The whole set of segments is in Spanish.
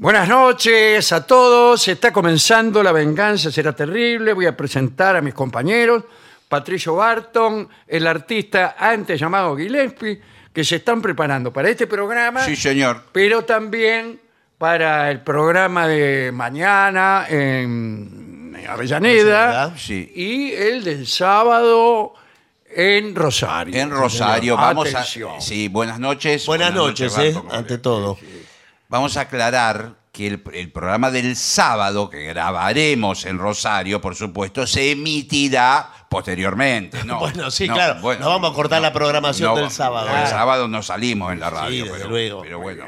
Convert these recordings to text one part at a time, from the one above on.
Buenas noches a todos. Está comenzando La Venganza Será Terrible. Voy a presentar a mis compañeros. Patricio Barton, el artista antes llamado Gillespie, que se están preparando para este programa, Sí, señor. pero también para el programa de mañana en Avellaneda sí. y el del sábado en Rosario. En Rosario. Vamos Atención. a. Sí, buenas noches. Buenas noches, eh, ante todo. Vamos a aclarar que el, el programa del sábado, que grabaremos en Rosario, por supuesto, se emitirá posteriormente. No, Bueno, sí, no, claro. No vamos a cortar la programación del sábado. El sábado no salimos en la radio. desde pero, luego. pero bueno.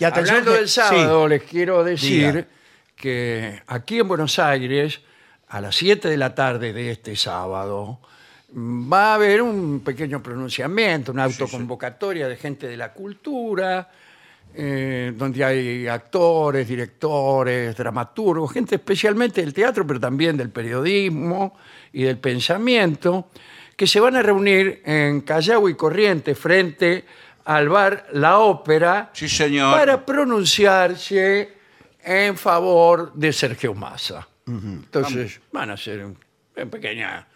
Y atención Hablando que- del sábado, sí. les quiero decir Diga. que aquí en Buenos Aires, a las 7 de la tarde de este sábado, mm, va a haber un pequeño pronunciamiento, una autoconvocatoria de gente de la cultura, eh, donde hay actores, directores, dramaturgos, gente especialmente del teatro, pero también del periodismo y del pensamiento, que se van a reunir en Callao y Corrientes frente al bar La Ópera Sí, señor. para pronunciarse en favor de Sergio Massa. Entonces van a hacer un- una pequeña,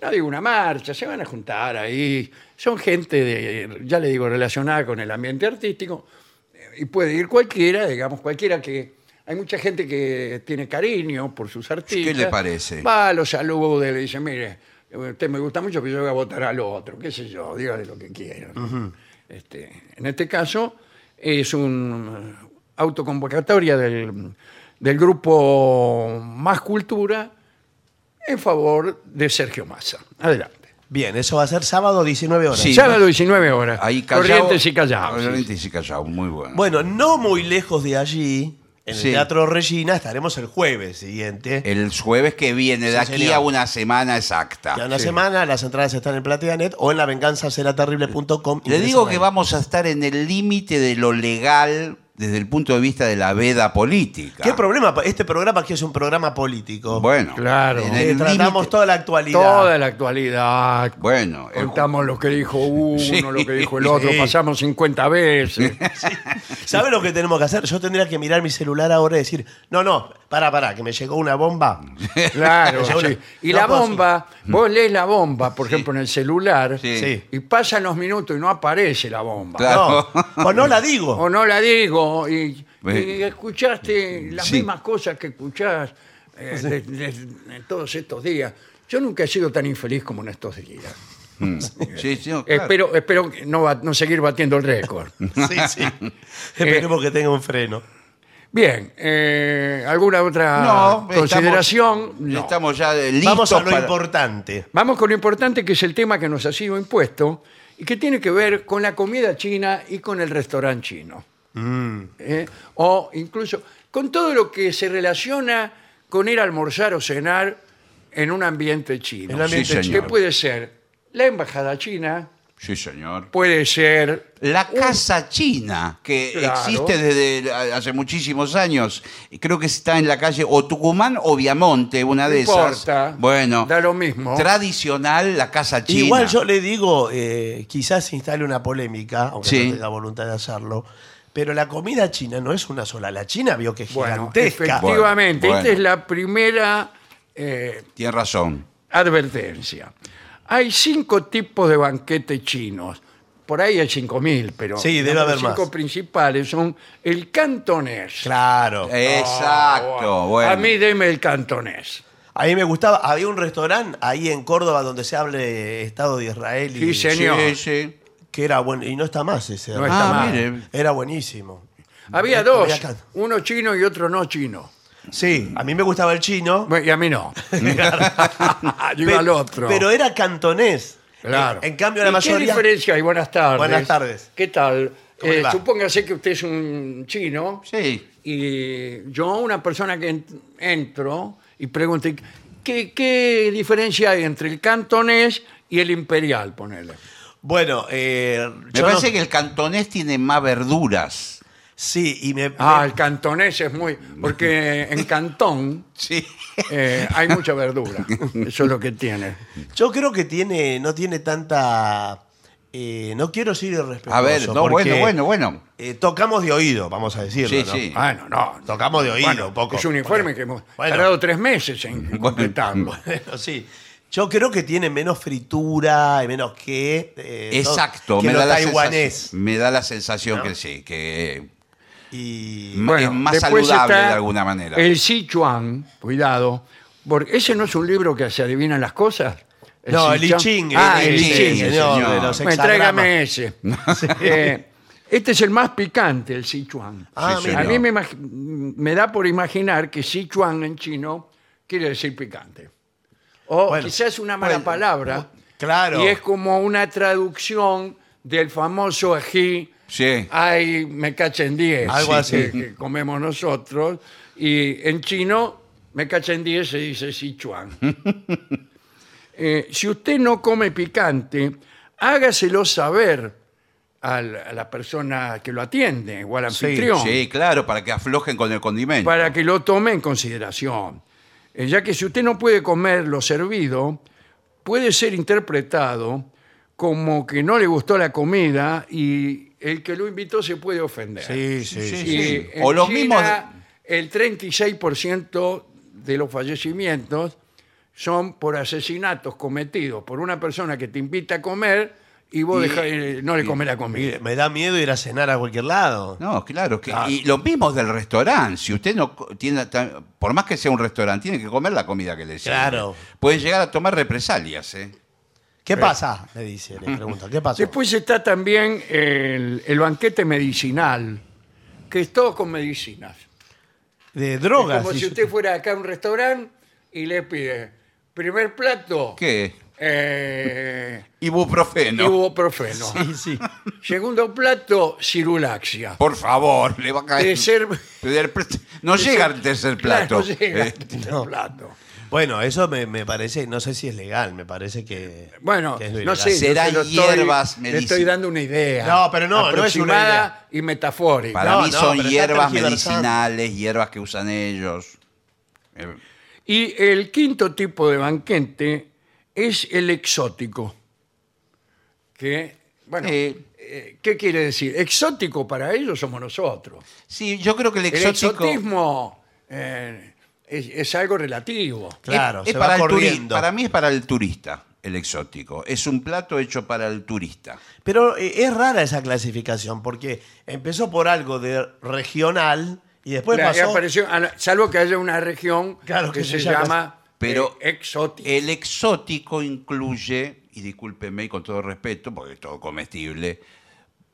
no digo una marcha, se van a juntar ahí. Son gente, de, ya le digo, relacionada con el ambiente artístico y puede ir cualquiera, digamos, cualquiera que... Hay mucha gente que tiene cariño por sus artistas. le parece? Va, los saluda y le dice, mire, usted me gusta mucho, pero yo voy a votar al otro, qué sé yo, dígale lo que quiera. Este, en este caso es una autoconvocatoria del, del grupo Más Cultura en favor de Sergio Massa. Adelante. Bien, eso va a ser sábado 19 horas. Sí. Sábado 19 horas. Ahí Callao- Corrientes y Callao. sí. Corrientes y Callao, muy bueno. Bueno, no muy lejos de allí, en Sí. el Teatro Regina, estaremos el jueves siguiente. El jueves que viene, de Sí, aquí señor. a una semana exacta. Ya una sí. semana, las entradas están en PlateaNet o en lavenganzaseraterrible.com. Le digo que vamos a estar en el límite de lo legal desde el punto de vista de la veda política. ¿Qué problema? Este programa aquí es un programa político. Bueno, Claro. en Eh, tratamos toda la actualidad. Toda la actualidad. Bueno, el- Contamos lo que dijo uno, Sí. lo que dijo el otro, Sí. pasamos 50 veces. ¿Sabe lo que tenemos que hacer? Yo tendría que mirar mi celular ahora y decir, no, no, para, para, que me llegó una bomba. Claro, Yo sí. Y no la puedo bomba, vos lees la bomba, por ejemplo, en el celular, Sí. Sí. y pasan los minutos y no aparece la bomba. Claro. No, o no la digo. O no la digo, y, escuchaste las Sí. mismas cosas que escuchás eh, de- de- en todos estos días. Yo nunca he sido tan infeliz como en estos días. Mm. Sí, sí, no, claro. Espero, espero que no, no seguir batiendo el récord. Sí, sí. Esperemos que tenga un freno. Bien, eh, ¿alguna otra No, consideración? Estamos, No. estamos ya eh, listos Vamos a lo para- importante. Vamos con lo importante que es el tema que nos ha sido impuesto y que tiene que ver con la comida china y con el restaurante chino. ¿Eh? O incluso con todo lo que se relaciona con ir a almorzar o cenar en un ambiente chino. En un ambiente Sí, que puede ser la embajada china, Sí, señor. puede ser La casa china, que Claro. existe desde hace muchísimos años, y creo que está en la calle o Tucumán o Viamonte, una No de importa, esas. Bueno, da lo mismo. Tradicional, la casa china. Igual yo le digo, eh, quizás se instale una polémica, aunque Sí. no tenga voluntad de hacerlo, pero la comida china no es una sola. La china vio que es bueno, gigantesca. efectivamente, Bueno, esta bueno. es la primera eh, Tiene razón. Advertencia. Hay cinco tipos de banquetes chinos. Por ahí hay cinco mil, pero Sí, debe los haber cinco más. principales son el cantonés. Claro. Exacto, Ah, bueno. A mí deme el cantonés. A mí me gustaba, había un restaurante ahí en Córdoba donde se hable Estado de Israel y Sí, señor. Sí, sí. que era bueno y no está más ese. No está Ah, mire. Era buenísimo. Había dos, había can- uno chino y otro no chino. Sí, a mí me gustaba el chino. Bueno, Y a mí no. Yo pe- al otro. Pero era cantonés. Claro. En, en cambio, la ¿Y ¿Qué mayoría. diferencia hay? Buenas tardes. Buenas tardes. ¿Qué tal? ¿Cómo le Eh, va? supóngase que usted es un chino Sí. y yo, una persona que ent- entro y pregunto, ¿qué, qué diferencia hay entre el cantonés y el imperial? Ponele. Bueno, eh, Me yo parece no- que el cantonés tiene más verduras. Sí, y me. Ah, el cantonés es muy... Porque en Cantón Sí. eh, hay mucha verdura. Eso es lo que tiene. Yo creo que tiene, no tiene tanta eh, no quiero ser irrespetuoso. A ver, no, porque, bueno, bueno, bueno. eh, tocamos de oído, vamos a decirlo. Sí, ¿no? sí. Bueno, no. Tocamos de oído Bueno, un poco. Es un informe que hemos bueno. tardado tres meses en completarlo. Bueno, sí. Yo creo que tiene menos fritura y menos que. eh, Exacto, que me lo da, la taiwanés. me da la sensación ¿No? que sí, que Y. Es más saludable de alguna manera. El Sichuan, cuidado, porque ese no es un libro que se adivinan las cosas. No, el I. Ching. Ah, el el I Ching, señor, señor. de los Bueno, hexagramas. tráigame ese. Eh, este es el más picante, el Sichuan. Ah, Sí. A mí me, me da por imaginar que Sichuan en chino quiere decir picante. O Bueno, quizás una mala bueno, palabra. claro. Y es como una traducción del famoso ají Sí. Ay, me cachen 10. Algo así. Que, que comemos nosotros. Y en chino, me cachen 10 se dice Sichuan. Eh, si usted no come picante, hágaselo saber al- a la persona que lo atiende o al anfitrión Sí, claro, para que aflojen con el condimento. para que lo tome en consideración. Eh, ya que si usted no puede comer lo servido, puede ser interpretado como que no le gustó la comida y el que lo invitó se puede ofender. Sí, sí, Sí, sí. Y sí. en O los China, mismos- El 36% de los fallecimientos son por asesinatos cometidos por una persona que te invita a comer y vos Y- eh, no le comes la comida. Me da miedo ir a cenar a cualquier lado. No, claro. Que, Claro. Y lo mismo del restaurante. Si usted no co- tiene, ta- por más que sea un restaurante, tiene que comer la comida que le sirve. Claro. Puede llegar a tomar represalias, ¿eh? ¿Qué pasa? Me dice, le pregunta. ¿Qué pasó? Después está también el, el banquete medicinal, que es todo con medicinas. de Es drogas. como si dice. usted fuera acá a un restaurante y le pide primer plato, ¿Qué? eh, Ibuprofeno. ibuprofeno. Sí, sí. Segundo plato, cirulaxia. Por favor, le va a caer. Tercer- No llega al tercer plato. Claro, no llega Eh, al tercer no. plato. Bueno, eso me, me parece, no sé si es legal, me parece que. Bueno, que es no ilegal. sé, yo Serán se lo estoy- hierbas Le medicinales. estoy dando una idea. No, pero no, no es una aproximada y metafórica. Para No, mí no, son pero está hierbas tergiversando. medicinales, hierbas que usan ellos. Eh, Y el quinto tipo de banquete es el exótico. Que, bueno, Eh. eh, ¿qué quiere decir? Exótico para ellos somos nosotros. Sí, yo creo que el El exótico. exotismo eh, es, es algo relativo. Claro, es- es se para va el turi- corriendo. Para mí es para el turista, el exótico. Es un plato hecho para el turista. Pero eh, es rara esa clasificación, porque empezó por algo de regional y después Claro, y pasó. apareció- a la- salvo que haya una región Claro, que, que se se llama- llama Pero eh, exótica. El exótico incluye, y discúlpeme y con todo respeto, porque es todo comestible,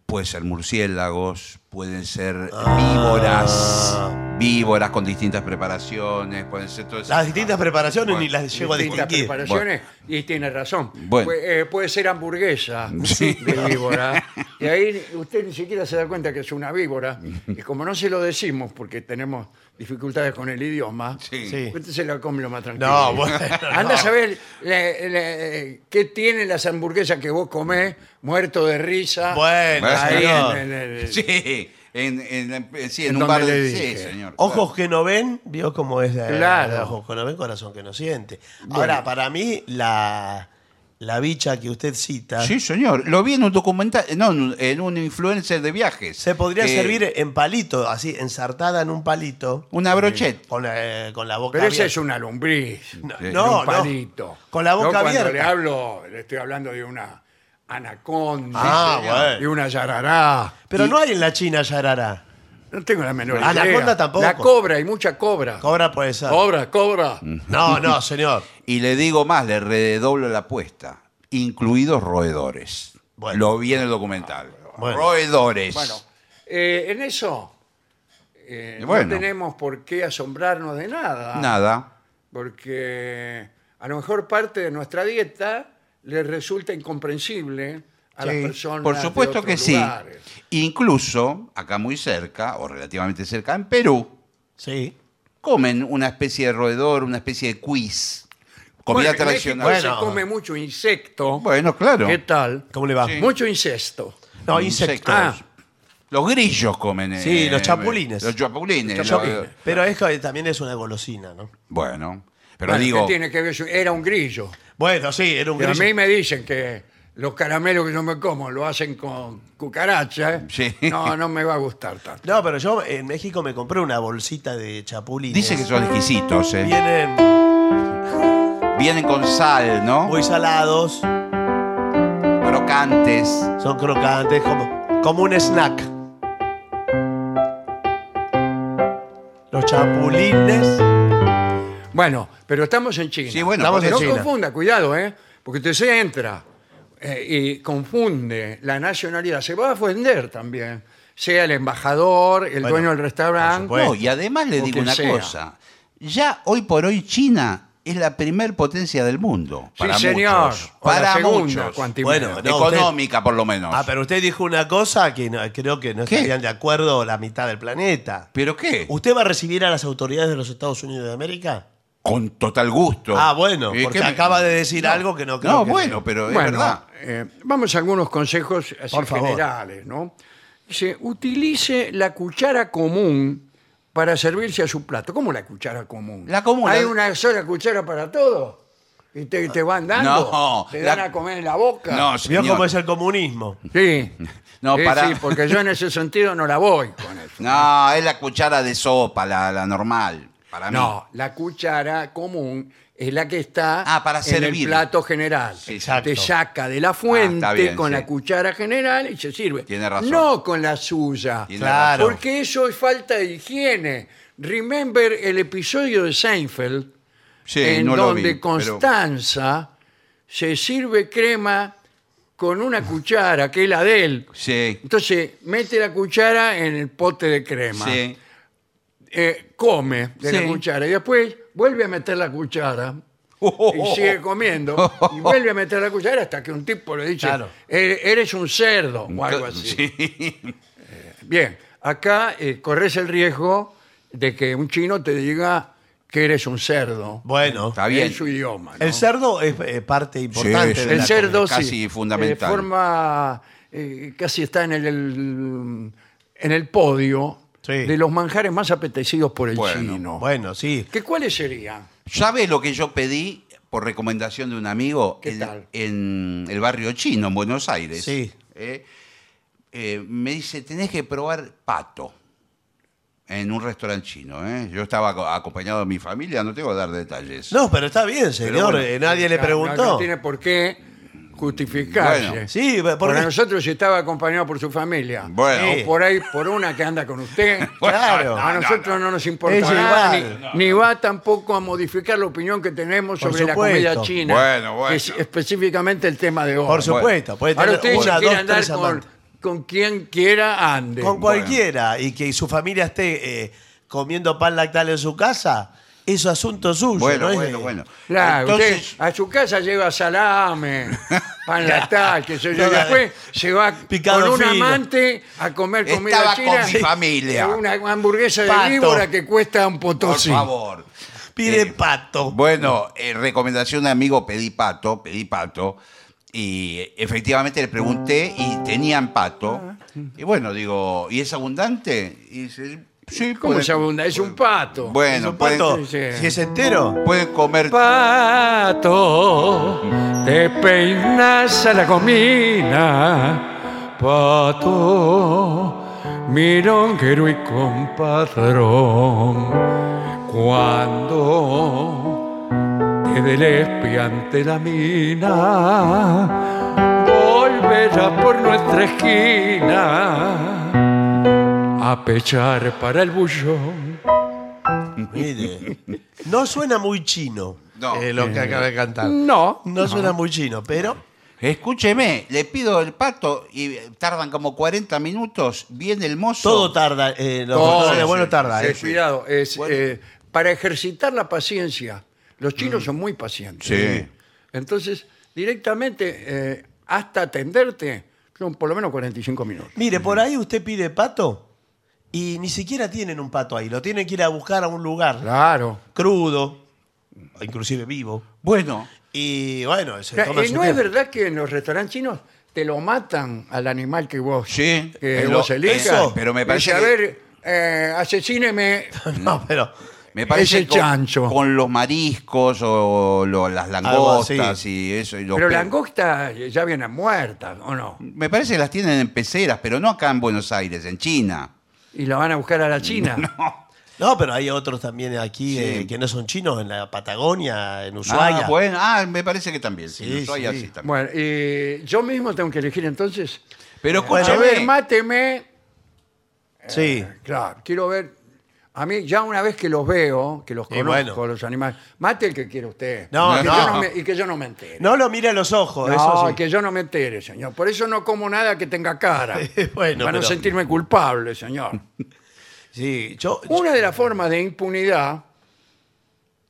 puede ser murciélagos, pueden ser Ah. víboras, víboras con distintas preparaciones, pueden ser todas Las distintas preparaciones Bueno, ni las llego a distintas distinguir. preparaciones y tiene razón. Bueno. Pu- eh, puede ser hamburguesa Sí. de víbora. Y ahí usted ni siquiera se da cuenta que es una víbora. Y como no se lo decimos porque tenemos dificultades con el idioma, Sí. Sí. usted se la come lo más tranquilo. No, bueno. Anda no. a saber le- le- qué tienen las hamburguesas que vos comés, muerto de risa. Bueno, ahí señor. en- en el- Sí, en, en- en- sí, en En un donde bar le de... dije. Sí, señor. Ojos que no ven, vio cómo es. eh, Claro. Ojos que no ven, corazón que no siente. Bueno. Ahora, para mí, la, la bicha que usted cita Sí, señor. Lo vi en un documental, no, en un- en un influencer de viajes. se podría que- servir en palito, así, ensartada en un palito. Una brochette. Con, eh, con la boca Pero esa abierta. es una lombriz. No, Sí. no, un no. palito. Con la boca Yo cuando abierta. le hablo, le estoy hablando de una anaconda, Ah, bueno. una yarará. Pero Y no hay en la China yarará. no tengo la menor Anaconda idea. tampoco. La cobra, hay mucha cobra. Cobra puede ser. Cobra, cobra. No, no, señor. Y le digo más, le redoblo la apuesta, incluidos roedores. Bueno. Lo vi en el documental. Bueno. Roedores. Bueno, eh, en eso eh, Bueno. no tenemos por qué asombrarnos de nada. Nada. Porque a lo mejor parte de nuestra dieta le resulta incomprensible a las Sí, personas. Por de supuesto otros que sí. lugares. Incluso, acá muy cerca, o relativamente cerca, en Perú, Sí. comen una especie de roedor, una especie de quiz. Comida Bueno, en tradicional. México Bueno. se come mucho insecto. Bueno, claro. ¿Qué tal? ¿Cómo le va? Sí. Mucho incesto. No, insectos. Ah. Los grillos comen. eh, Sí, los chapulines. Los chapulines. Los lo- chapulines. Pero es que también es una golosina, ¿no? Bueno, pero Bueno, digo, ¿qué tiene que ver? Era un grillo. Bueno, sí, era un Y a grillo. mí me dicen que los caramelos que yo me como lo hacen con cucaracha, Sí. no, no me va a gustar tanto. No, pero yo en México me compré una bolsita de chapulines. Dice que son exquisitos, ¿eh? Vienen Vienen con sal, ¿no? muy salados, Crocantes. son crocantes, como, como un snack. Los chapulines. Bueno, pero estamos en China. Sí, bueno, Estamos en no China. confunda, cuidado, ¿eh? Porque usted se entra eh, y confunde la nacionalidad. Se va a ofender también. Sea el embajador, el Bueno, dueño del restaurante. No, y además le O digo una sea. cosa. Ya hoy por hoy China es la primer potencia del mundo. Sí, Para señor. muchos. O la Para segunda, muchos. Bueno, No, Económica, por lo menos. Ah, pero usted dijo una cosa que no- creo que no ¿Qué? estarían de acuerdo la mitad del planeta. ¿Pero qué? ¿Usted va a recibir a las autoridades de los Estados Unidos de América? Con total gusto. Ah, bueno, ¿Y porque qué me- acaba de decir algo que no creo No, que- bueno, pero es Bueno, verdad. eh, vamos a algunos consejos así Por favor. generales, ¿no? Dice, utilice la cuchara común para servirse a su plato. ¿Cómo la cuchara común? La común, ¿Hay la- una sola cuchara para todo? ¿Y te, te van dando? No, ¿Te la- dan a comer en la boca? No, ¿Vio señor. cómo es el comunismo? Sí. No, Sí, para- sí, porque yo en ese sentido no la voy con eso. No, es la cuchara de sopa, la, la normal. Para mí. No, la cuchara común es la que está Ah, para en servir. el plato general. Exacto. Te saca de la fuente Ah, está bien, con sí. la cuchara general y se sirve. Tiene razón. No con la suya. Tiene Claro. Porque eso es falta de higiene. Remember el episodio de Seinfeld Sí, en no lo donde pero- Constanza se sirve crema con una cuchara, que es la de él. Sí. Entonces mete la cuchara en el pote de crema Sí. Eh, come de la cuchara y después vuelve a meter la cuchara y sigue comiendo y vuelve a meter la cuchara hasta que un tipo le dice Claro. "E- eres un cerdo o algo así. Sí. Bien, acá eh, corres el riesgo de que un chino te diga que eres un cerdo Bueno, Está bien. en su idioma. ¿no? el cerdo es eh, parte importante sí. de El la cerdo comida, sí, fundamental. De forma eh, casi está en el, el- en el podio Sí. de los manjares más apetecidos por el Bueno, chino. Bueno, sí. ¿Qué cuáles serían? ¿Sabe lo que yo pedí por recomendación de un amigo ¿Qué en, tal? en el barrio chino, en Buenos Aires? Sí. Eh, eh, me dice, tenés que probar pato en un restaurante chino. ¿eh? Yo estaba aco- acompañado de mi familia, no tengo que dar detalles. No, pero está bien, señor. bueno, eh, nadie le No, preguntó. No, no tiene por qué justificarse. Bueno. Sí, porque Para nosotros si estaba acompañado por su familia. Bueno. O por ahí por una que anda con usted. Claro. A nosotros no, nos importa Es nada, igual. ni, ni va tampoco a modificar la opinión que tenemos Por sobre la comida china. Bueno, bueno. que es específicamente el tema de hoy. por supuesto, puede Ahora tener usted si una, quiere dos, andar con quien quiera, ande. Con cualquiera y que su familia esté eh, comiendo pan lactal en su casa, es asunto suyo. Bueno, bueno, bueno. Claro, Entonces, usted a su casa lleva salame, pan lactal, que sé yo. Después se va Picado con un fino. amante a comer comida Estaba china. con mi familia. Una hamburguesa de Pato. víbora que cuesta un por potosí. favor. Pide Eh, pato. Bueno, eh, recomendación de amigo, pedí pato, pedí pato. Y eh, efectivamente le pregunté y tenían pato. Y bueno, digo, ¿y es abundante? Y dice, sí, ¿Cómo pueden- se abunda? Es un pato. ¿Es Bueno, un pueden, pato? sí. Si es entero. pueden comer. Pato, te peinas a la comina. Pato, milonguero y compadrón. Cuando te del espiante la mina, volverá por nuestra esquina a pechar para el bullón. Mire, no suena muy chino No. eh, lo que acaba de cantar. No, No suena muy chino, pero Escúcheme, le pido el pato y tardan como 40 minutos. Viene el mozo. todo tarda. Eh, los Todo, sí, buenos tardan. Sí, eh. cuidado, es, eh, para ejercitar la paciencia. Los chinos son muy pacientes. Sí. Entonces, directamente, eh, hasta atenderte, son por lo menos 45 minutos. Mire, por ahí usted pide pato y ni siquiera tienen un pato ahí. Lo tienen que ir a buscar a un lugar Claro. crudo, inclusive vivo. Bueno, Y bueno, se toma eh, su ¿No es tiempo. verdad que en los restaurantes chinos te lo matan al animal que vos, Sí, que pero vos elijas? eso- pero me Dice, parece a que- ver, eh, asesíneme No, pero Me parece Ese con, chancho. con los mariscos o lo- las Algo así. langostas y eso. y los Pero pe- langostas ya vienen muertas, ¿o no? Me parece que las tienen en peceras, pero no acá en Buenos Aires, en China. ¿Y la van a buscar a la China? No, pero hay otros también aquí Sí. eh, que no son chinos, en la Patagonia, en Ushuaia. Ah, bueno, ah, me parece que también. Sí, Sí, en Ushuaia sí. sí también. Bueno, y yo mismo tengo que elegir entonces. pero Bueno, a ver, escúchame, máteme. Sí. Claro, quiero ver. A mí, ya una vez que los veo, que los Y conozco, bueno. los animales, mate el que quiera usted. No, y, que no. yo no me- y que yo no me entere. No lo mire a los ojos, No, eso sí. que yo no me entere, señor. Por eso no como nada que tenga cara. Bueno, para no pero- sentirme culpable, señor. Sí, yo, Una de las formas de impunidad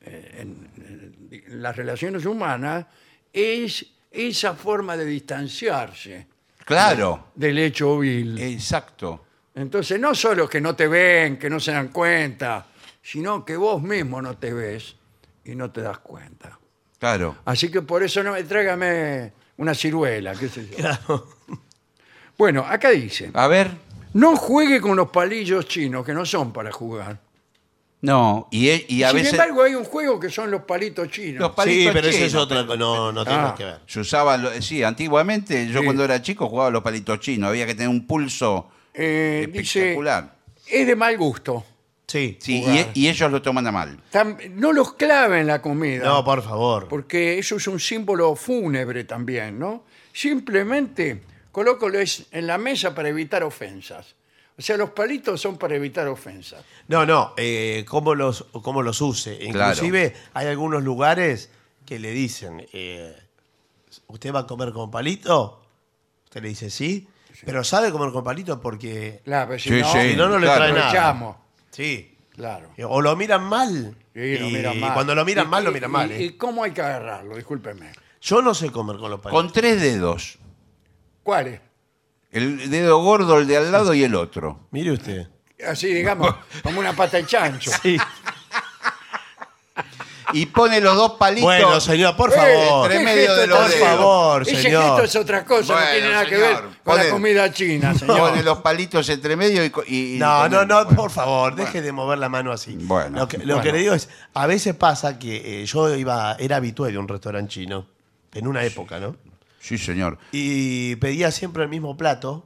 eh, en, en las relaciones humanas es esa forma de distanciarse claro, del hecho vil. exacto. Entonces, no solo que no te ven, que no se dan cuenta, sino que vos mismo no te ves y no te das cuenta. Claro. Así que por eso no tráigame una ciruela, qué sé yo. claro. Bueno, acá dice, A ver, no juegue con los palillos chinos, que no son para jugar. no, y, e- y a Sin veces embargo, hay un juego que son los palitos chinos. Los Sí, palitos pero eso es chinos, otra cosa. No, no tiene Ah. nada que ver. se usaban, lo- sí, antiguamente yo Sí. cuando era chico jugaba los palitos chinos, había que tener un pulso Eh, dice, espectacular. es de mal gusto. Sí. Sí, y, e- y ellos lo toman a mal. Tam- no los clave en la comida. No, por favor. porque eso es un símbolo fúnebre también, ¿no? Simplemente colócoles en la mesa para evitar ofensas. O sea, los palitos son para evitar ofensas. No, no, eh, cómo, los, cómo los use. Claro. Inclusive hay algunos lugares que le dicen, eh, ¿usted va a comer con palito? Usted le dice sí, pero sabe comer con palito porque Claro, pero si Sí, no, sí, si no, no le claro. trae nada. Sí. Claro. O lo miran mal. Sí, lo y miran mal. cuando lo miran Y- mal, lo y- miran mal. y- ¿eh? ¿Y cómo hay que agarrarlo? Discúlpeme. Yo no sé comer con los palitos. Con tres dedos. ¿Cuál es? El dedo gordo, el de al lado y el otro. Mire usted. Así, digamos, como una pata de chancho. Sí. Y pone los dos palitos. Bueno, señor, por Eh, favor. entre ¿qué medio de los dedos. Por favor, Ese señor. gesto es otra cosa, no tiene nada que señor, ver con la comida china, señor. Pone los palitos entre medio y. co- y- y No, pone- no, no, bueno. por favor, deje de mover la mano así. Bueno. lo que, lo Bueno. que le digo es, a veces pasa que eh, yo iba, era habitué de un restaurante chino, en una época, ¿no? Sí, señor. Y pedía siempre el mismo plato.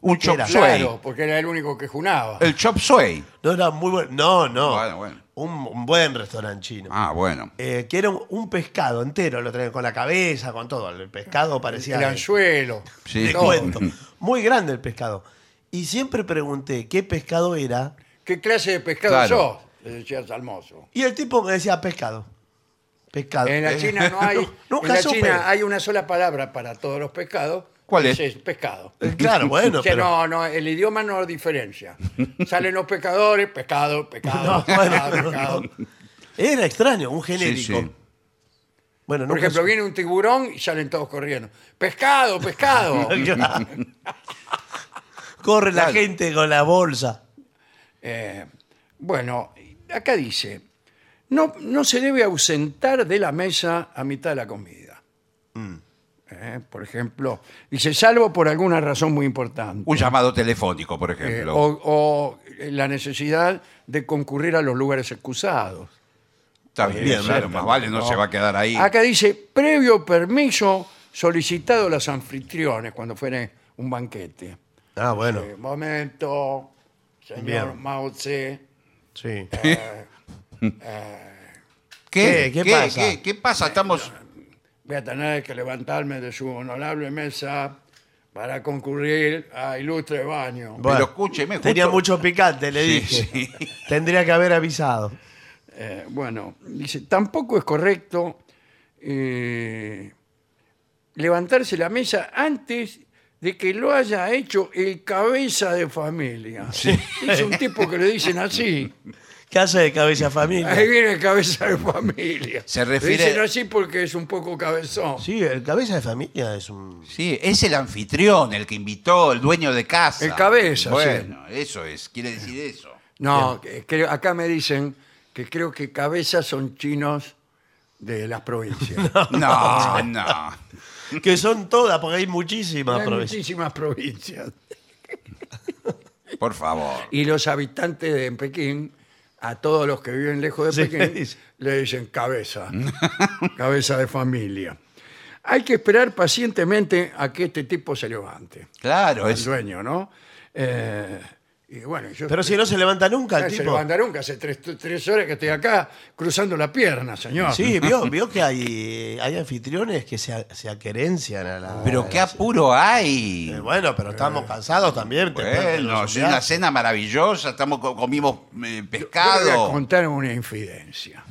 Un ¿Qué chop era? suey. Claro, porque era el único que junaba. El chop suey. No era muy bueno. No, no. Bueno, bueno. Un, un buen restaurante chino. Ah, bueno. Eh, que era un, un pescado entero, lo traían con la cabeza, con todo. El pescado parecía. El anzuelo. Sí. Te todo. cuento. Muy grande el pescado. Y siempre pregunté qué pescado era. ¿Qué clase de pescado Claro. sos? Le decías al mozo. Y el tipo me decía pescado. Pescado. En la China no hay. Nunca en la supe. China hay una sola palabra para todos los pescados. ¿Cuál que es? pescado. Eh, Claro, bueno, O sea, pero. no, no, el idioma no diferencia. Salen los pescadores, pescado, pescado, No, pescado, bueno, pescado. no. Era extraño, un genérico. sí. Bueno, Por nunca ejemplo, viene un tiburón y salen todos corriendo. Pescado, pescado. Corre la gente con la bolsa. Eh, bueno, acá dice, no, no se debe ausentar de la mesa a mitad de la comida. Eh, por ejemplo, dice, salvo por alguna razón muy importante. Un llamado telefónico, por Eh, ejemplo. o, o la necesidad de concurrir a los lugares excusados. Está bien, claro, bien, más vale, no, se va a quedar ahí. Acá dice, previo permiso solicitado a los anfitriones cuando fuere un banquete. Ah, bueno. Eh, momento, señor Bien. Mao Tse. Sí. ¿Qué, ¿Qué? ¿Qué pasa? ¿Qué, qué pasa? Estamos. Voy a tener que levantarme de su honorable mesa para concurrir a ilustre baño. Bueno, escúcheme, Tenía justo- mucho picante, le Sí, dije. sí. Tendría que haber avisado. Eh, bueno, dice, tampoco es correcto eh, levantarse la mesa antes de que lo haya hecho el cabeza de familia. Es un tipo que le dicen así. ¿Qué hace de cabeza familia? Ahí viene el cabeza de familia. Se refiere- dicen así porque es un poco cabezón. Sí, el cabeza de familia es un. Sí, es el anfitrión, el que invitó, el dueño de casa. El cabeza, Bueno, eso es, quiere decir eso. No, que- creo- acá me dicen que creo que cabezas son chinos de las provincias. No, no. Que son todas, porque hay muchísimas Hay provincias. muchísimas provincias. Por favor. Y los habitantes de Pekín a todos los que viven lejos de Sí, Pekín dice. le dicen cabeza, cabeza de familia. Hay que esperar pacientemente a que este tipo se levante, Claro, el es, dueño, ¿no? Eh, y bueno, yo Pero si no se levanta nunca Eh, el se tipo. levantaron que hace tres, tres horas que estoy acá cruzando la pierna, señor. Sí, vio, vio que hay, hay anfitriones que se, se aquerencian a la. pero qué apuro hay. Eh, bueno, pero estamos cansados también. Bueno, los una cena maravillosa, estamos co- comimos eh, Yo le voy a pescado. contar una infidencia.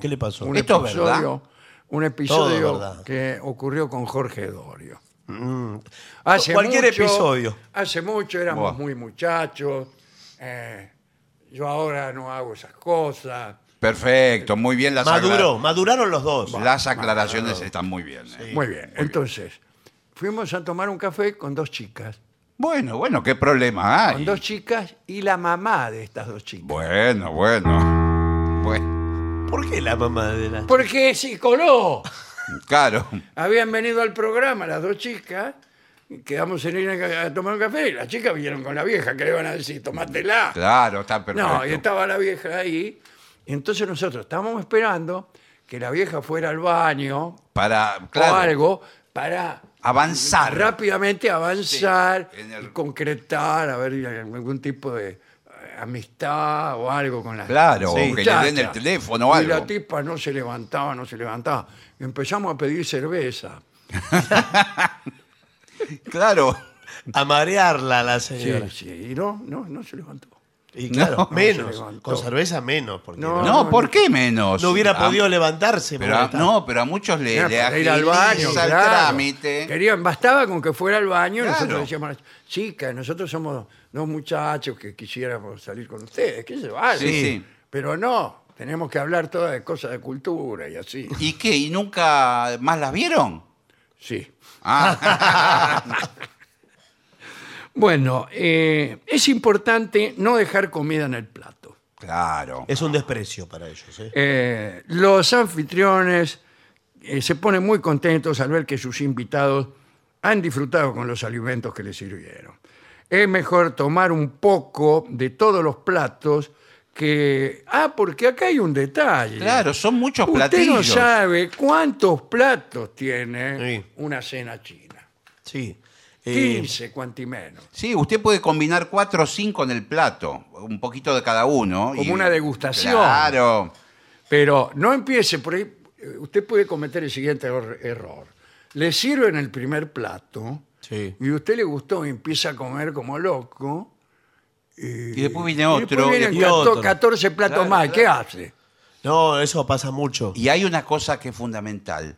¿Qué le pasó? Un Esto es episodio, un episodio verdad. que ocurrió con Jorge Dorio. Mm. Hace Cualquier mucho- episodio. Hace mucho éramos Buah. muy muchachos. eh, yo ahora no hago esas cosas. Perfecto, muy bien las, Maduró, aclara- maduraron los dos. las aclaraciones están muy bien. eh. Muy bien. Entonces, fuimos a tomar un café con dos chicas. Bueno, bueno, qué problema hay. Con dos chicas y la mamá de estas dos chicas. Bueno, bueno. Bueno, ¿Por qué la mamá de la.? Porque se coló. Claro. Habían venido al programa las dos chicas. Quedamos en ir a a tomar un café y las chicas vinieron con la vieja, que le iban a decir, tomátela. Claro, está perfecto. No, y estaba la vieja ahí. Y entonces nosotros estábamos esperando que la vieja fuera al baño Para, claro, o algo para avanzar. rápidamente avanzar Sí, el- y concretar, a ver algún tipo de amistad o algo con la Claro, Sí. que le den el muchacha. teléfono o Y la algo. tipa no se levantaba, no se levantaba. Y empezamos a pedir cerveza. Claro. A marearla a la Sí, señora. sí, y no, no, no se levantó. Y claro, No, menos. levantó. con cerveza menos. Porque No, no, No, ¿por qué menos? no hubiera Ah, podido levantarse. Pero, porque a- está- no, pero a muchos le, Era le para ir al baño, agiliza el claro. trámite. Querían, bastaba con que fuera al baño y nosotros Claro. decíamos, chicas, nosotros somos dos muchachos que quisiéramos salir con ustedes, qué se vale. Sí, sí. Pero no, tenemos que hablar todas de cosas de cultura y así. ¿Y qué? ¿Y nunca más las vieron? Sí. Ah, Bueno, eh, es importante no dejar comida en el plato. claro. Es un desprecio para ellos. ¿eh? Eh, los anfitriones eh, se ponen muy contentos al ver que sus invitados han disfrutado con los alimentos que les sirvieron. Es mejor tomar un poco de todos los platos que... Ah, porque acá hay un detalle. Claro, son muchos Usted platillos. no sabe cuántos platos tiene Sí. una cena china. Sí. Eh, 15, cuanti menos. Sí, usted puede combinar cuatro o cinco en el plato, un poquito de cada uno. Como una degustación. Claro. Pero no empiece por ahí. eh, Usted puede cometer el siguiente er- error. Le sirven el primer plato Sí. y a usted le gustó y empieza a comer como loco. Y después viene Y otro. después vienen y cato- otro. 14 platos Claro, más. ¿Qué hace? No, eso pasa mucho. Y hay una cosa que es fundamental.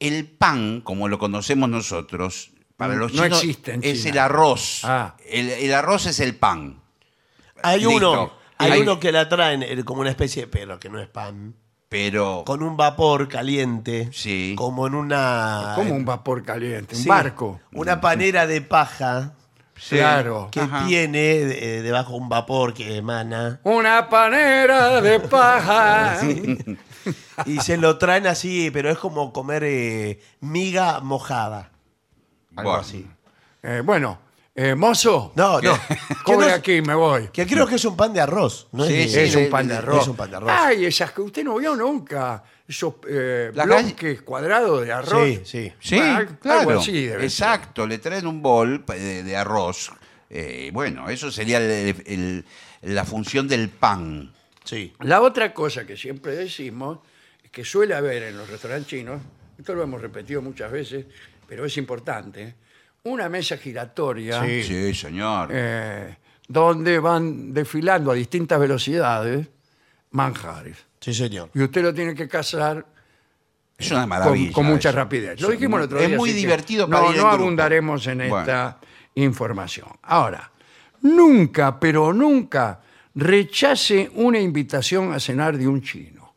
El pan, como lo conocemos nosotros, para los No chinos existe en es China. el arroz. Ah. El, el arroz es el pan. Hay Listo. uno, hay Hay- uno que la traen eh, como una especie de pero que no es pan. Pero Con un vapor caliente. Sí. Como en una. Como un vapor caliente, un Sí, barco. Una panera de paja Sí. Claro. que Ajá. tiene eh, debajo un vapor que emana. Una panera de paja. Y se lo traen así, pero es como comer eh, miga mojada. Algo Bueno. así. Eh, bueno, eh, mozo, No, no. que, cobre no- aquí, me voy. que creo que es un pan de arroz. No Sí, es, sí, de- es un pan de arroz. Es un pan de arroz. Ay, esas que usted no vio nunca. Esos eh, La bloques cuadrados de arroz. Sí, sí. Sí, algo claro. así debe ser. Exacto, le traen un bol de, de arroz. Eh, bueno, eso sería el- el- la función del pan. Sí. La otra cosa que siempre decimos, es que suele haber en los restaurantes chinos, esto lo hemos repetido muchas veces, pero es importante, una mesa giratoria Sí. Sí, señor. eh, donde van desfilando a distintas velocidades manjares. Sí, señor. Y usted lo tiene que cazar es una con, maravilla. con mucha eso. rapidez. Lo Sí, dijimos el otro Es día. muy así que divertido no, para ir en no grupo. abundaremos en Bueno. esta información. Ahora, nunca, pero nunca rechace una invitación a cenar de un chino.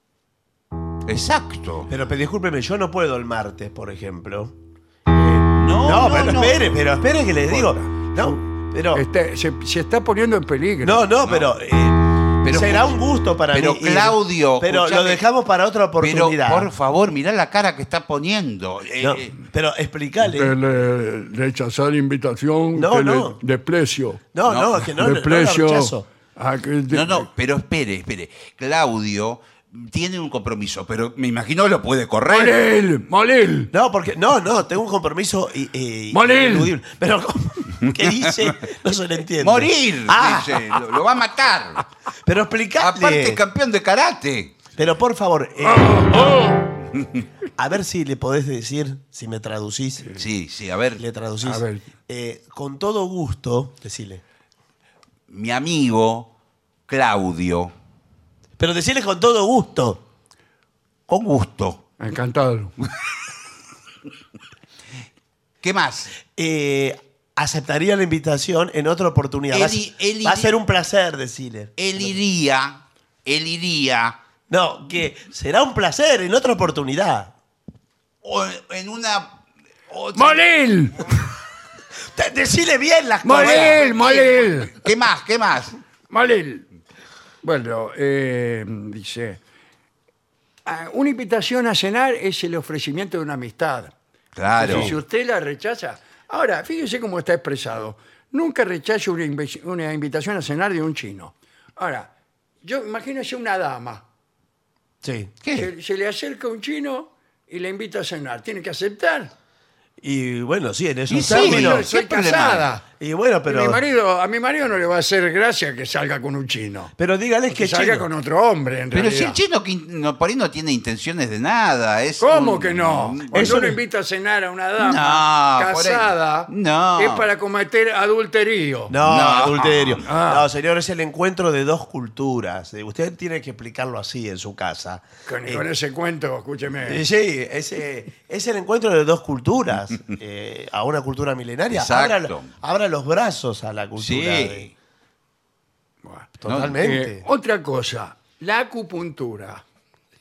Exacto. Pero, pero discúlpeme, yo no puedo el martes, por ejemplo. No, No, no, pero no. espere, pero espere que les digo. No, pero. Este, se, se está poniendo en peligro. No, no, pero. eh, Pero- será un gusto para pero mí. ir. Claudio, Pero lo escuchame. dejamos para otra Pero, oportunidad. por favor, mirá la cara que está poniendo. Eh, No, eh, pero explicale. Que le- rechazar invitación No, que no. le desprecio. No, no, No, es que no, no, no lo desprecio rechazo. Que- No, no, pero espere, espere. Claudio tiene un compromiso, pero me imagino que lo puede correr. Molil, Molil. No, porque. No, no, tengo un compromiso. y- ineludible. Pero, ¿qué dice? No se le entiende. Morir, Ah, dice, lo, lo va a matar. pero explicadle. Aparte, campeón de karate. Pero por favor, eh, Oh, a ver si le podés decir, si me traducís. Sí, sí, a ver, Le traducís. A ver. Eh, con todo gusto, decile. mi amigo Claudio, Pero decirle con todo gusto. con gusto. Encantado. ¿Qué más? eh, aceptaría la invitación en otra oportunidad. Va a- Él- él- va a ser un placer, decirle. Él iría, él iría No, que será un placer en otra oportunidad. o en una... otra- Molil, Te- Decile bien las cosas. Molil, Molil. ¿Qué más? ¿Qué más? Molil. Bueno, eh, dice, ah, una invitación a cenar es el ofrecimiento de una amistad. Claro. Si usted la rechaza. Ahora, fíjese cómo está expresado. Nunca rechace una, invi- una invitación a cenar de un chino. Ahora, yo imagínese una dama. Sí. ¿Qué? Se, se le acerca un chino y le invita a cenar. ¿Tiene que aceptar? Y bueno, sí, en Y esos sí, términos. Soy ¿qué problema casada. Y bueno, Mi pero. marido, a mi marido no le va a hacer gracia que salga con un chino. Pero dígale Que que salga chino. con otro hombre, en Pero si el chino que in- no, por ahí no tiene intenciones de nada. Es ¿Cómo un- que no? Cuando Eso uno no- invita a cenar a una dama No, por ahí- casada, No. es para cometer adulterio. No, No. adulterio. Ah. No, señor, es el encuentro de dos culturas. Eh, Usted tiene que explicarlo así en su casa. Con, Eh, con ese cuento, escúcheme. eh, Sí, es, eh, es el encuentro de dos culturas, eh, a una cultura milenaria. Abra, Exacto. Abra los brazos a la cultura. de- Sí. Bueno, totalmente. eh, otra cosa, la acupuntura.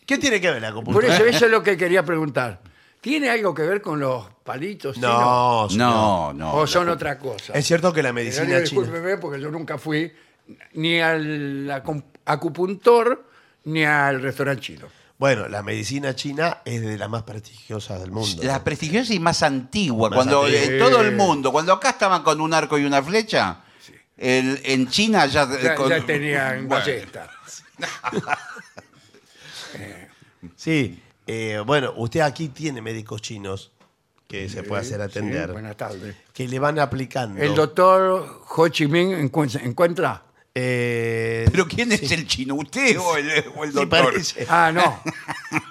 ¿Qué tiene que ver la Por cultura? eso, eso es lo que quería preguntar. ¿Tiene algo que ver con los palitos? chinos? No, señor. No, no. ¿O son otra cosa? Es cierto que la medicina china. discúlpeme, porque yo nunca fui ni al acu- acupuntor ni al restaurante chino. Bueno, la medicina china es de las más prestigiosas del mundo. La prestigiosa y más antigua. Más cuando antigua. eh, todo el mundo, cuando acá estaban con un arco y una flecha, el- en China ya, Ya, con- ya tenían ballesta. Sí, eh, bueno, usted aquí tiene médicos chinos que se puede hacer atender, Sí, buenas tardes. que le van aplicando. El doctor Ho Chi Minh encuentra. encuentra? Eh, ¿Pero quién es el chino? ¿Usted o el, o el sí, doctor? Ah, no.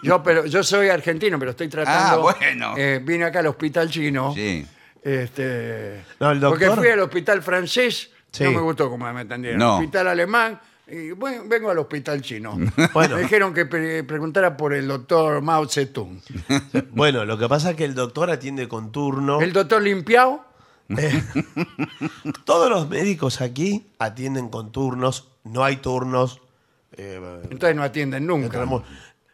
Yo, pero, yo soy argentino, pero estoy tratando. Ah, bueno. eh, vine acá al hospital chino. Sí. Este, No, el doctor- Porque fui al hospital francés, Sí. no me gustó como me atendieron. No. Hospital alemán, y bueno, vengo al hospital chino. Bueno. Me dijeron que pre- preguntara por el doctor Mao Zedong. Bueno, lo que pasa es que el doctor atiende con turno. ¿El doctor Limpiao? Eh, todos los médicos aquí atienden con turnos, no hay turnos. eh, Entonces no atienden nunca. tenemos-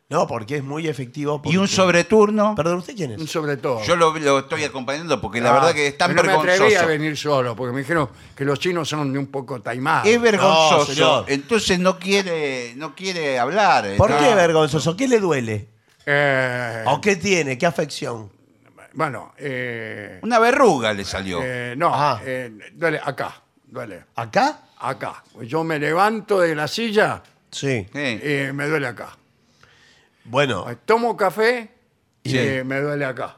no, porque es muy efectivo. ¿Y un sobreturno? Perdón, ¿usted quién es? Sobre todo. Yo lo, lo estoy acompañando porque la Ah, verdad que es tan pero no me atreví a vergonzoso. venir solo, porque me dijeron que los chinos son un poco taimados. Es vergonzoso. Señor. entonces no quiere, no quiere hablar. ¿Por No. qué vergonzoso? ¿Qué le duele? Eh, ¿O qué tiene? ¿Qué afección? Bueno, eh, Una verruga le salió. eh, no, Ah. eh, duele acá, duele, ¿Acá? acá. Yo me levanto de la silla Sí. Sí. y me duele acá. Bueno. Tomo café y Sí. eh, me duele acá.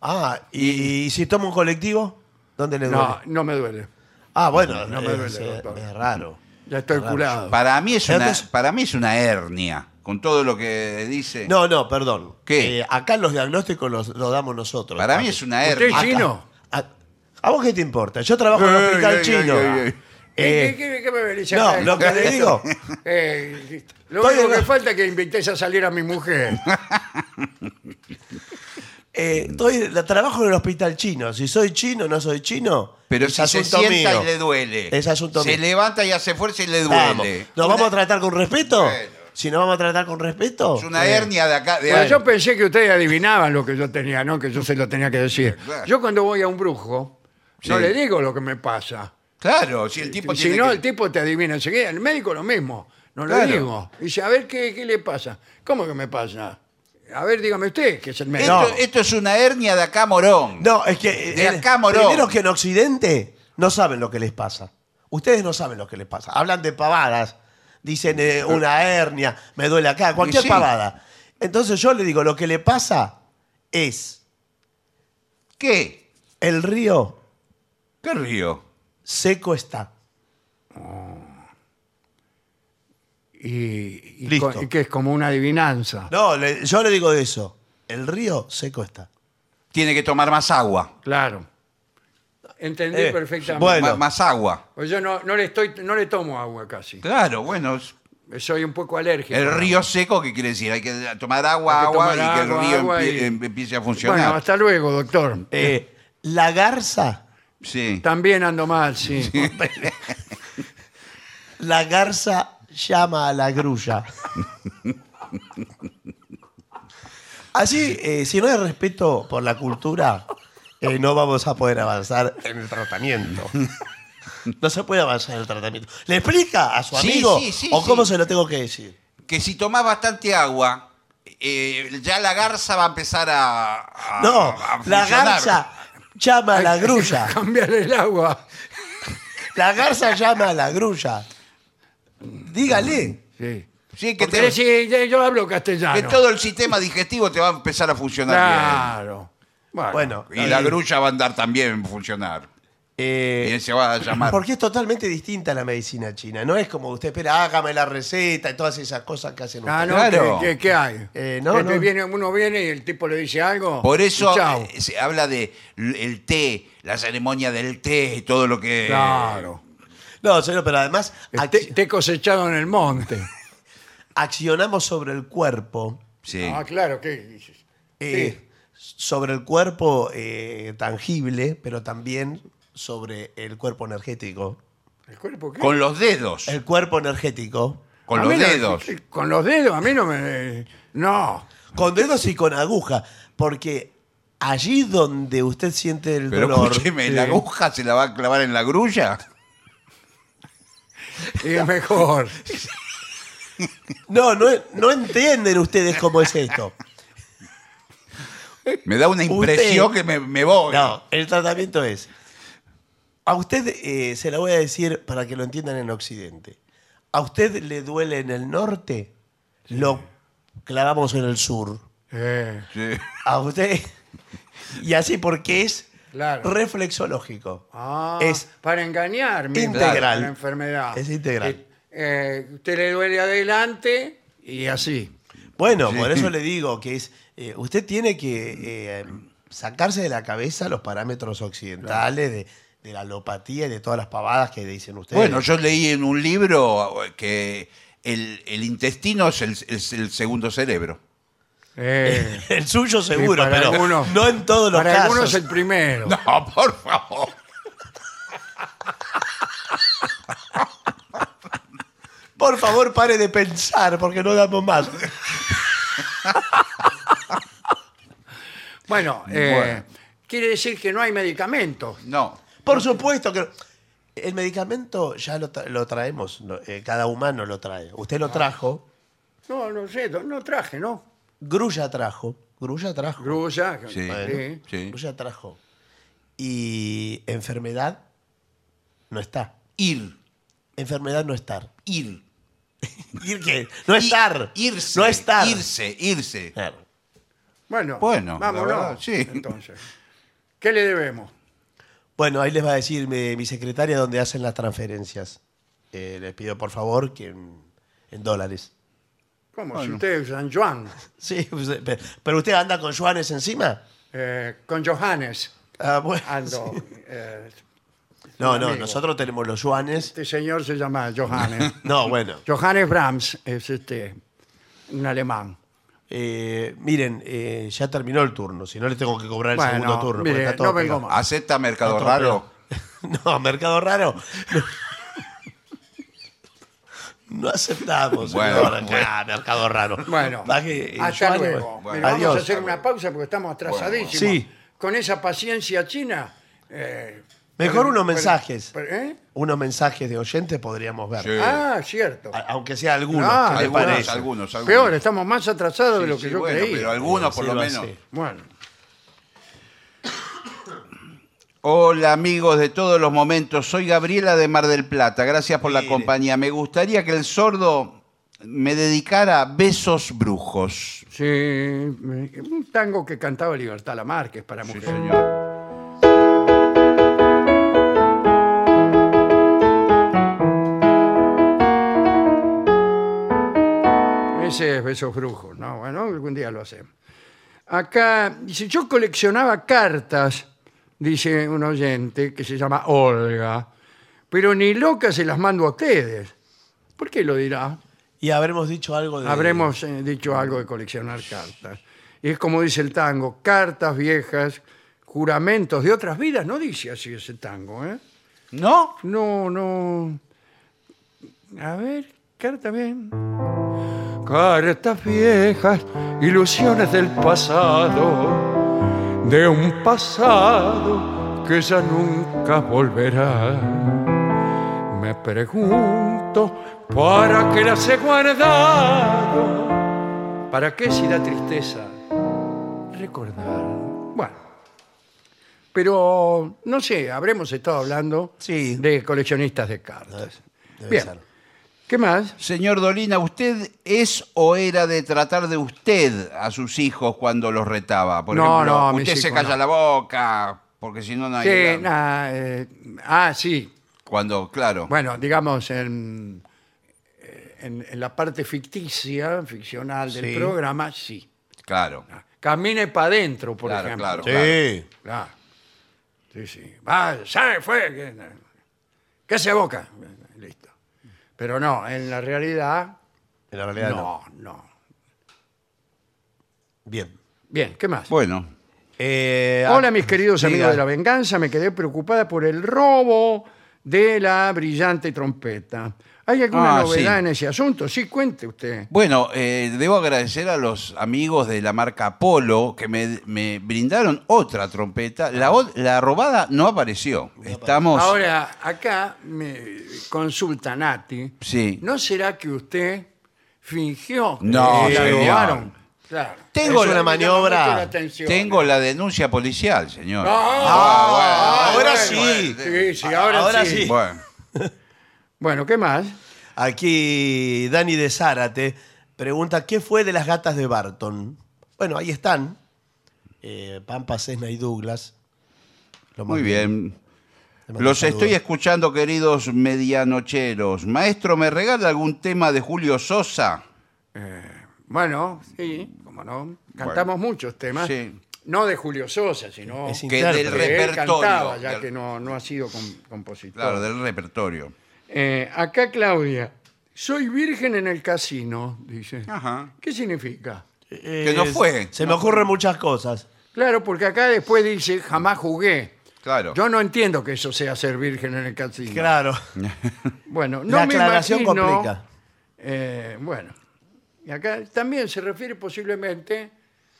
Ah, ¿y, y si toma un colectivo? ¿Dónde le duele? No, no me duele. Ah, bueno, No me duele, eh, doctor. es raro. Ya estoy curado. Para mí es una, Entonces- para mí es una hernia. Con todo lo que dice. No, no, perdón. ¿Qué? Eh, acá los diagnósticos los, los damos nosotros. Para mí es una ¿Usted hernia. es chino? ¿A, ¿A vos qué te importa? Yo trabajo en el Ey, hospital ey, chino. ey, ey, ey. Eh, ¿Qué, me venís no, acá? lo que le digo. Eh, lo Estoy único en- que falta es que invites a salir a mi mujer. eh, estoy, la- trabajo en el hospital chino. Si soy chino o no soy chino, Pero es si se asunto sienta mío. y le duele. Es asunto se mío. levanta y hace fuerza y le Vamos. duele. ¿Nos Una- vamos a tratar con respeto? Bueno. Si nos vamos a tratar con respeto. Es una hernia de acá. De Bueno, yo pensé que ustedes adivinaban lo que yo tenía, ¿no? Que yo se lo tenía que decir. Claro. Yo cuando voy a un brujo, no Sí. le digo lo que me pasa. Claro, si el tipo si tiene no, que- el tipo te adivina enseguida. El médico lo mismo. No Claro. digo. Dice, a ver, ¿qué, qué le pasa? ¿Cómo que me pasa? A ver, dígame usted, que es el médico. Esto, esto es una hernia de acá morón. No, es que. De eh, acá, morón. Primero que en Occidente no saben lo que les pasa. Ustedes no saben lo que les pasa. Hablan de pavadas. Dicen eh, una hernia, me duele acá, cualquier sí. pavada. Entonces yo le digo, lo que le pasa es ¿Qué? el río ¿Qué río? seco está. Y, y Listo. co- y que es como una adivinanza. No, le- yo le digo de eso. El río seco está. Tiene que tomar más agua. Claro. Entendí Eh, perfectamente. bueno. Ma- más agua. Pues yo no, no le estoy, no le tomo agua casi. Claro, bueno. es- Soy un poco alérgico. El río seco, ¿qué quiere decir? Hay que tomar agua, Hay que agua tomar y que el agua, río agua empie- y- em- empiece a Bueno, funcionar. hasta luego, doctor. Eh, la garza, Sí. También ando mal, sí. la garza llama a la grulla. Así, eh, si no hay respeto por la cultura, eh, no vamos a poder avanzar en el tratamiento. No se puede avanzar en el tratamiento. ¿Le explica a su Sí, amigo sí, sí, o cómo se lo tengo que decir? Que si tomás bastante agua, eh, ya la garza va a empezar a. a- No, a la funcionar. garza llama a la grulla. Cambiarle el agua. La garza llama a la grulla. Dígale. Sí. Sí, que, Porque te- sí, yo- hablo castellano. que todo el sistema digestivo te va a empezar a funcionar Claro. Bueno, bien. Y la eh, grulla va a andar también a funcionar. eh, Y se va a llamar. Porque es totalmente distinta la medicina china. No es como usted espera, hágame la receta y todas esas cosas que hacen Ah, ustedes. no, Claro. ¿qué, qué- qué hay? Eh, no, Este no. Viene, uno viene y el tipo le dice algo. Por eso y chao. eh, se habla de l- el té, la ceremonia del té y todo lo que. claro. No, señor, pero además té, té cosechado en el monte. accionamos sobre el cuerpo. Sí. Ah, claro, ¿qué dices? eh, Sobre el cuerpo eh, tangible, pero también sobre el cuerpo energético. ¿El cuerpo qué? Con los dedos. El cuerpo energético. Con A los mí no- dedos. con los dedos, a mí no me... No. Con dedos y con aguja. Porque allí donde usted siente el Pero dolor. escúcheme, sí. ¿la aguja se la va a clavar en la grulla? Y es mejor. No, no, no entienden ustedes cómo es esto. Me da una impresión Usted- que me, me voy. No, el tratamiento es. A usted eh, se la voy a decir para que lo entiendan en Occidente. A usted le duele en el norte, lo clavamos en el sur. Eh, Sí. A usted. Y así porque es Claro. reflexológico. ah, Es para engañar mismo, integral. La enfermedad. Es integral. Eh, eh, usted le duele adelante y así. Bueno, Sí. por eso le digo que es. eh, usted tiene que eh, sacarse de la cabeza los parámetros occidentales de, de la alopatía y de todas las pavadas que dicen ustedes. Bueno, yo leí en un libro que el, el intestino es el, es el segundo cerebro. Eh, el suyo seguro, para pero algunos- no en todos los Para casos. algunos el primero. No, por favor. Por favor, pare de pensar, porque no damos más. Bueno, eh, Bueno. quiere decir que no hay medicamentos. No. Por supuesto que. El medicamento ya lo, tra- lo traemos, no, eh, cada humano lo trae. Usted lo trajo, No, no sé, no, no traje, ¿no? Grulla trajo, Grulla trajo. Grulla. Sí. Bueno. Sí. Grulla trajo. Y enfermedad no está. Ir. Enfermedad no estar. Ir. ¿Ir qué? No estar. Ir- irse. No estar. Irse, irse. Claro. Bueno, Bueno, la vámonos. verdad, sí. Entonces, ¿qué le debemos? Bueno, ahí les va a decir mi, mi secretaria dónde hacen las transferencias. Eh, les pido por favor que en, en dólares. ¿Cómo? Si usted es San Juan, Sí, pues, eh, pe- pero usted anda con yuanes encima. eh, con Johannes, Ah, bueno, ando. sí. eh, No, no, amigo. nosotros tenemos los yuanes. Este señor se llama Johannes. No, bueno. Johannes Brahms es este, un alemán. Eh, miren, eh, ya terminó el turno. Si no, le tengo que cobrar el Bueno, segundo turno. mire, está todo no vengo pegado. más. ¿Acepta Mercado Está todo Raro? pegado. No, Mercado Raro. No, aceptamos. Bueno, bueno. acá, Mercado Raro. Bueno, Baje, eh, hasta luego. bueno. Mire, Vamos a Adiós. hacer una pausa porque estamos atrasadísimos. Sí. Con esa paciencia china. eh, Mejor unos mensajes. ¿eh? Unos mensajes de oyentes podríamos ver. Sí. Ah, cierto. A- Aunque sea algunos. Ah, ¿qué le Algunos, parece? algunos, algunos. Peor, estamos más atrasados de lo que sí, yo bueno, creía. Pero algunos por lo menos. Bueno. Hola amigos de todos los momentos, soy Gabriela de Mar del Plata, gracias por la Mire. compañía. Me gustaría que el sordo me dedicara besos brujos. Sí, un tango que cantaba Libertad Lamarque para Sí, mujeres. señor. Ese es Besos Brujos, ¿no? Bueno, algún día lo hacemos. Acá, dice, yo coleccionaba cartas, dice un oyente que se llama Olga, pero ni loca se las mando a ustedes. ¿Por qué lo dirá? Y habremos dicho algo de. Habremos eh, dicho algo de coleccionar cartas. Y es como dice el tango, cartas viejas, juramentos de otras vidas. No dice así ese tango, ¿eh? ¿No? No, no. A ver, carta bien. Cartas viejas, ilusiones del pasado, de un pasado que ya nunca volverá. Me pregunto, ¿para qué las he guardado? ¿Para qué si da tristeza? Recordar. Bueno. Pero, no sé, habremos estado hablando Sí. de coleccionistas de cartas. Debe Bien. ser. ¿Qué más? Señor Dolina, ¿usted es o era de tratar de usted a sus hijos cuando los retaba? Por No, ejemplo, no, mis usted se hijos calla no. la boca, porque si no, no hay... Sí, nah, eh, ah, sí. Cuando, claro. Bueno, digamos, en, eh, en, en la parte ficticia, ficcional del Sí. programa, sí. Claro. Camine para adentro, por Claro, ejemplo. claro. Sí. Claro. Sí, sí. Va, ¿sabe? Fue. que- ¿Qué se boca? Pero no, en la realidad, En la realidad no. no, no. Bien. Bien, ¿qué más? Bueno, Eh, Hola, ah, mis queridos diga. amigos de la venganza. Me quedé preocupada por el robo de la brillante trompeta. ¿Hay alguna Ah, novedad sí. en ese asunto? Sí, cuente usted. bueno eh, debo agradecer a los amigos de la marca Apolo que me, me brindaron otra trompeta. La, o- la robada no apareció. Estamos... Ahora, acá me consulta Nati. Sí. ¿No será que usted fingió que No, la señor. robaron? Claro. Tengo Eso la llama maniobra. mucho la atención. Tengo la denuncia policial, señor. Ah, Ah, ahora bueno, sí. Sí, sí, ahora, Ahora sí. sí. Bueno, Bueno, ¿qué más? Aquí Dani de Zárate pregunta: ¿qué fue de las gatas de Barton? Bueno, ahí están. Eh, Pampa, Cesna y Douglas. Lo más muy bien. Los saludos. estoy escuchando, queridos medianocheros. Maestro, ¿me regala algún tema de Julio Sosa? Bueno, sí, como no. Cantamos muchos temas. Sí. No de Julio Sosa, sino Es Que del que él repertorio. cantaba, ya Del- que no, no ha sido com- compositor. Claro, del repertorio. Eh, acá Claudia, soy virgen en el casino, dice. Ajá. ¿Qué significa? Eh, Que no fue. Se me ocurren muchas cosas. Claro, porque acá después dice jamás jugué. Claro. Yo no entiendo que eso sea ser virgen en el casino. Claro. Bueno, no La me aclaración imagino. complica. eh, bueno, y acá también se refiere posiblemente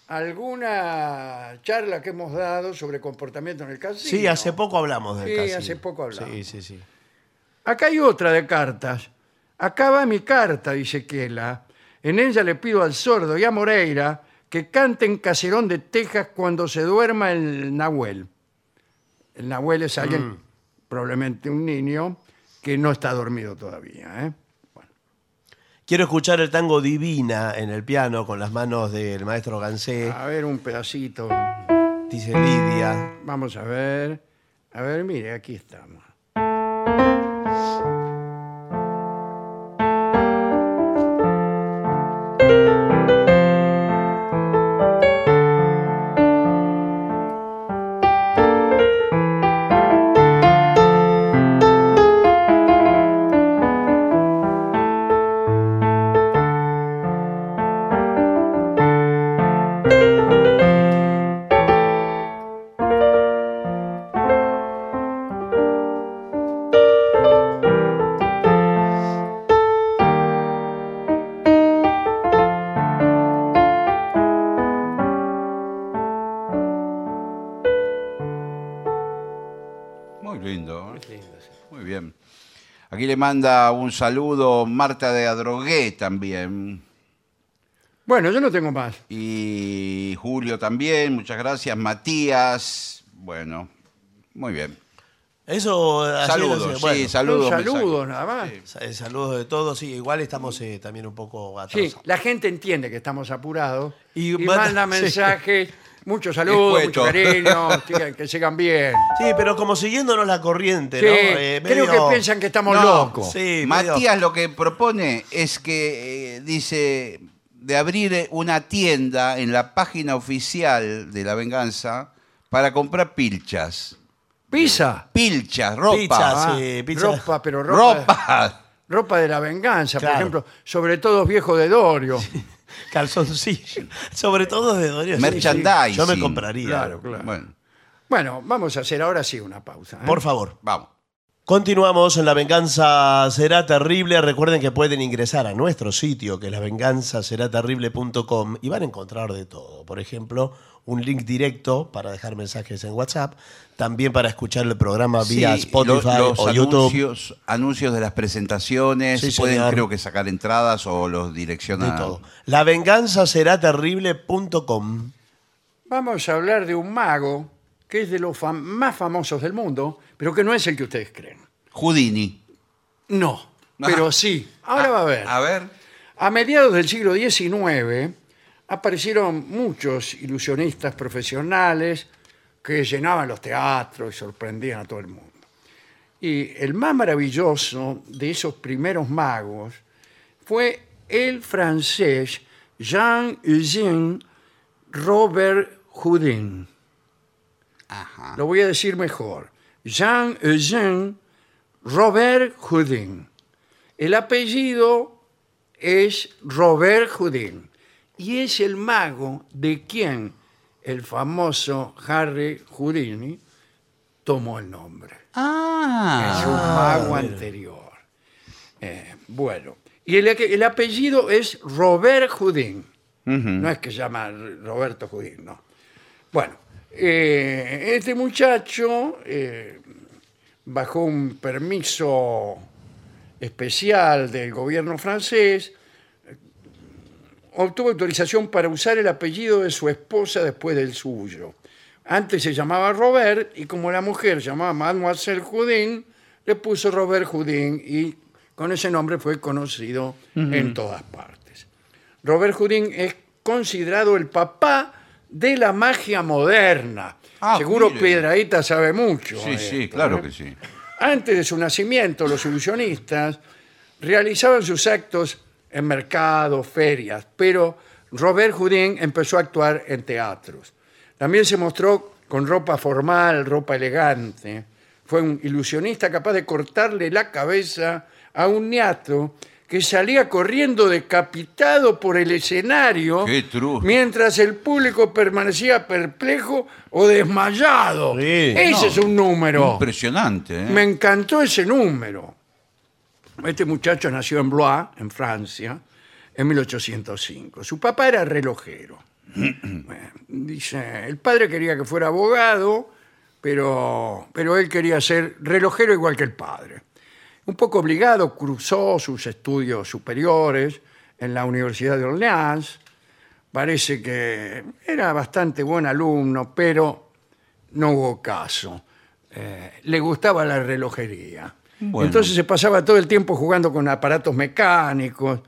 a alguna charla que hemos dado sobre comportamiento en el casino. Sí, hace poco hablamos del Sí, casino. hace poco hablamos. Sí, sí, sí. Acá hay otra de cartas. Acá va mi carta, dice Kela. En ella le pido al sordo y a Moreira que canten Caserón de Texas cuando se duerma el Nahuel. El Nahuel es alguien, Mm. probablemente un niño, que no está dormido todavía. ¿eh? Quiero escuchar el tango Divina en el piano con las manos del maestro Gansé, A ver, un pedacito. dice Lidia. Vamos a ver. A ver, mire, aquí estamos. Muy manda un saludo Marta de Adrogué también. Bueno, yo no tengo más. Y Julio también, muchas gracias. Matías, bueno, Muy bien. Eso. así lo Saludos, sí, Bueno, saludos. Un saludo mensajes. nada más. eh, saludos de todos. Sí, igual estamos eh, también un poco Sí, atrasados. la gente entiende que estamos apurados y, Y manda- manda sí. mensajes, muchos saludos, mucho cariño, sigan- que sigan bien. Sí, pero como siguiéndonos la corriente, Sí, ¿no? Eh, creo medio- que piensan que estamos No, locos. Sí, medio- Matías lo que propone es que eh, dice de abrir una tienda en la página oficial de La Venganza para comprar pilchas. Pizza. Pilchas, ropa. Pizza, Ah, sí, pizza. ropa, pero ropa, ropa. ropa de la venganza, Claro. por ejemplo, sobre todo viejo de Dorio. Calzoncillo. Sobre todo de Dorio. sí, Merchandising. sí. Yo me compraría. Claro, claro. Bueno, Bueno, vamos a hacer ahora sí una pausa. ¿eh? Por favor. vamos. Continuamos en La Venganza Será Terrible. Recuerden que pueden ingresar a nuestro sitio, que es lavenganzaseraterrible.com, y van a encontrar de todo. Por ejemplo, un link directo para dejar mensajes en WhatsApp, también para escuchar el programa vía Sí, Spotify lo- los o YouTube. anuncios, anuncios de las presentaciones, Sí, pueden señor. creo que sacar entradas o los direccionan. todo. Lavenganzaseraterrible.com. Vamos a hablar de un mago que es de los fam- más famosos del mundo, pero que no es el que ustedes creen. Houdini. No, Ah. pero sí. Ahora va a ver. A ver. A mediados del siglo XIX aparecieron muchos ilusionistas profesionales que llenaban los teatros y sorprendían a todo el mundo. Y el más maravilloso de esos primeros magos fue el francés Jean-Eugène Robert Houdin. Ajá. Lo voy a decir mejor. Jean-Eugène Robert Houdin. El apellido es Robert Houdin. Y es el mago de quien el famoso Harry Houdini tomó el nombre. Ah. es un mago anterior. Eh, bueno, y el, el apellido es Robert Houdin. No es que se llama Roberto Houdin, no. Bueno, eh, este muchacho, eh, bajo un permiso especial del gobierno francés, obtuvo autorización para usar el apellido de su esposa después del suyo. Antes se llamaba Robert y como la mujer llamaba Mademoiselle Houdin, le puso Robert Houdin y con ese nombre fue conocido en todas partes. Robert Houdin es considerado el papá de la magia moderna. Ah, Seguro mire. Piedraíta sabe mucho. Sí, de sí, claro ¿eh? que sí. Antes de su nacimiento, los ilusionistas realizaban sus actos en mercados, ferias, pero Robert Houdin empezó a actuar en teatros. También se mostró con ropa formal, ropa elegante. Fue un ilusionista capaz de cortarle la cabeza a un niato que salía corriendo decapitado por el escenario Qué mientras el público permanecía perplejo o desmayado. Sí. Ese No, es un número. Impresionante, ¿eh? Me encantó ese número. Este muchacho nació en Blois, en Francia, en 1805. Su papá era relojero. Bueno, Dice, el padre quería que fuera abogado, pero, pero él quería ser relojero igual que el padre. Un poco obligado, cruzó sus estudios superiores en la Universidad de Orleans. Parece que era bastante buen alumno, pero no hubo caso. Eh, le gustaba la relojería. Bueno. Entonces se pasaba todo el tiempo jugando con aparatos mecánicos,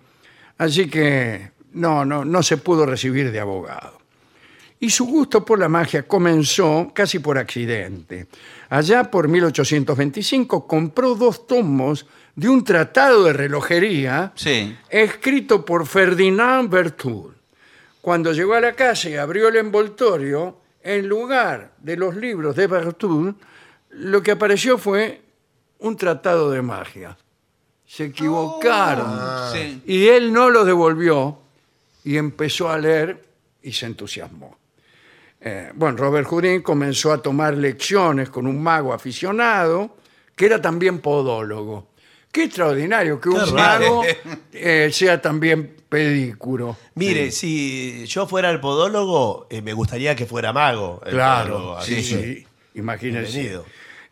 así que no, no, no se pudo recibir de abogado. Y su gusto por la magia comenzó casi por accidente. Allá por 1825 compró dos tomos de un tratado de relojería Sí. escrito por Ferdinand Berthoud. Cuando llegó a la casa y abrió el envoltorio, en lugar de los libros de Berthoud, lo que apareció fue un tratado de magia. Se equivocaron. Sí. Y él no lo devolvió y empezó a leer y se entusiasmó. Eh, bueno, Robert Houdin comenzó a tomar lecciones con un mago aficionado que era también podólogo. Qué extraordinario que un Qué mago eh, sea también pedícuro. Mire, si yo fuera el podólogo, eh, me gustaría que fuera mago. el Claro, podólogo, sí. Imagínense.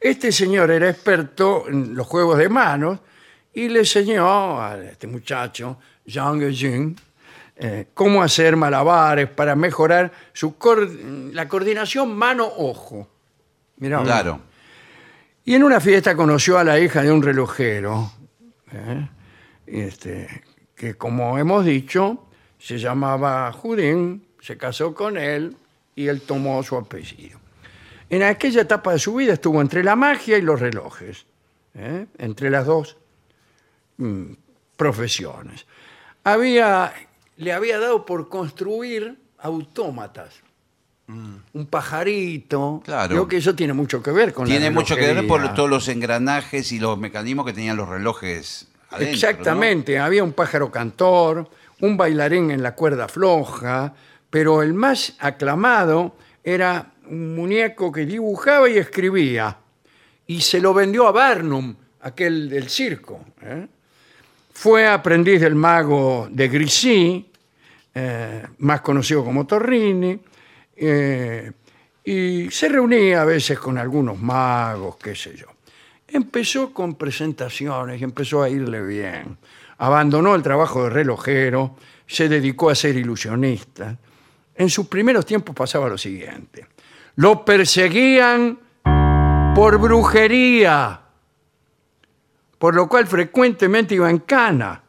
Este señor era experto en los juegos de manos y le enseñó a este muchacho, Jean Eugene, eh, cómo hacer malabares para mejorar su cor- la coordinación mano-ojo. Mirá, Claro. Y en una fiesta conoció a la hija de un relojero, ¿eh? este, que como hemos dicho, se llamaba Judín, se casó con él y él tomó su apellido. En aquella etapa de su vida estuvo entre la magia y los relojes, ¿eh? entre las dos mm, profesiones. Había, le había dado por construir autómatas. Un pajarito. Claro. Creo que eso tiene mucho que ver con la Tiene mucho que ver por todos los engranajes y los mecanismos que tenían los relojes. adentro, ¿no? Exactamente, había un pájaro cantor, un bailarín en la cuerda floja, pero el más aclamado era un muñeco que dibujaba y escribía. Y se lo vendió a Barnum, aquel del circo. ¿eh? Fue aprendiz del mago de Grisi, eh, más conocido como Torrini, eh, y se reunía a veces con algunos magos, qué sé yo. Empezó con presentaciones y empezó a irle bien. Abandonó el trabajo de relojero, se dedicó a ser ilusionista. En sus primeros tiempos pasaba lo siguiente. Lo perseguían por brujería, por lo cual frecuentemente iba en cana.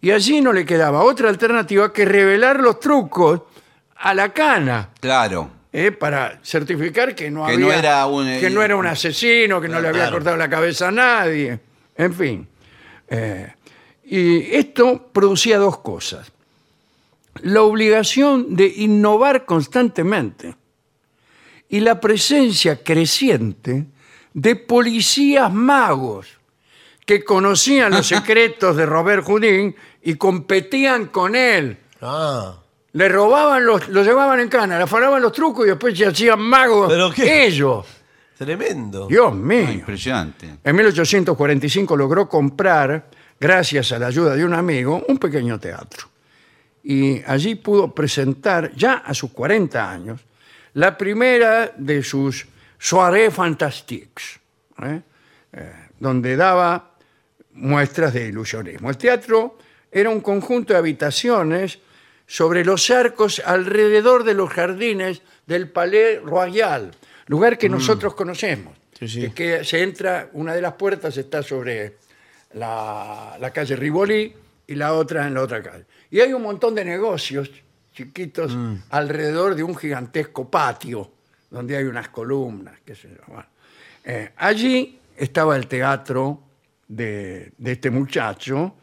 Y allí no le quedaba otra alternativa que revelar los trucos a la cana. Claro. ¿eh? para certificar que no Que había no era un, eh, que no era un asesino, que no le había claro. cortado la cabeza a nadie, en fin. Eh, y esto producía dos cosas. La obligación de innovar constantemente y la presencia creciente de policías magos que conocían los secretos de Robert Houdin y competían con él. Ah. Le robaban los, lo llevaban en cana, le afanaban los trucos y después se hacían magos ¿Pero qué? ellos. Tremendo. Dios mío. Ah, impresionante. En 1845 logró comprar, gracias a la ayuda de un amigo, un pequeño teatro. Y allí pudo presentar, ya a sus 40 años, la primera de sus soirées fantastiques, ¿eh? Eh, donde daba muestras de ilusionismo. El teatro era un conjunto de habitaciones sobre los arcos alrededor de los jardines del Palais Royal, lugar que nosotros conocemos. Sí, sí. Que, que se entra, una de las puertas está sobre la, la calle Rivoli y la otra en la otra calle. Y hay un montón de negocios chiquitos alrededor de un gigantesco patio, donde hay unas columnas, qué sé yo. Bueno, eh, allí estaba el teatro de, de este muchacho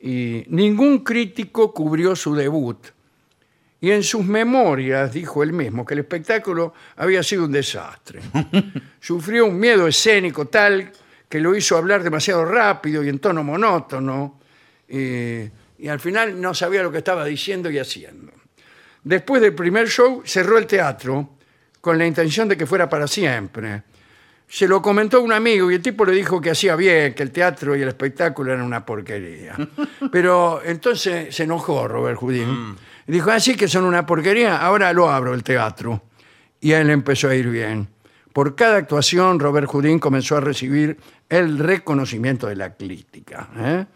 y ningún crítico cubrió su debut. Y en sus memorias dijo él mismo que el espectáculo había sido un desastre. Sufrió un miedo escénico tal que lo hizo hablar demasiado rápido y en tono monótono. y- y al final no sabía lo que estaba diciendo y haciendo. Después del primer show cerró el teatro con la intención de que fuera para siempre. Se lo comentó un amigo y el tipo le dijo que hacía bien, que el teatro y el espectáculo eran una porquería. Pero entonces se enojó Robert Houdin. Y dijo, así que son una porquería, ahora lo abro el teatro. Y a él empezó a ir bien. Por cada actuación, Robert Houdin comenzó a recibir el reconocimiento de la crítica. ¿eh?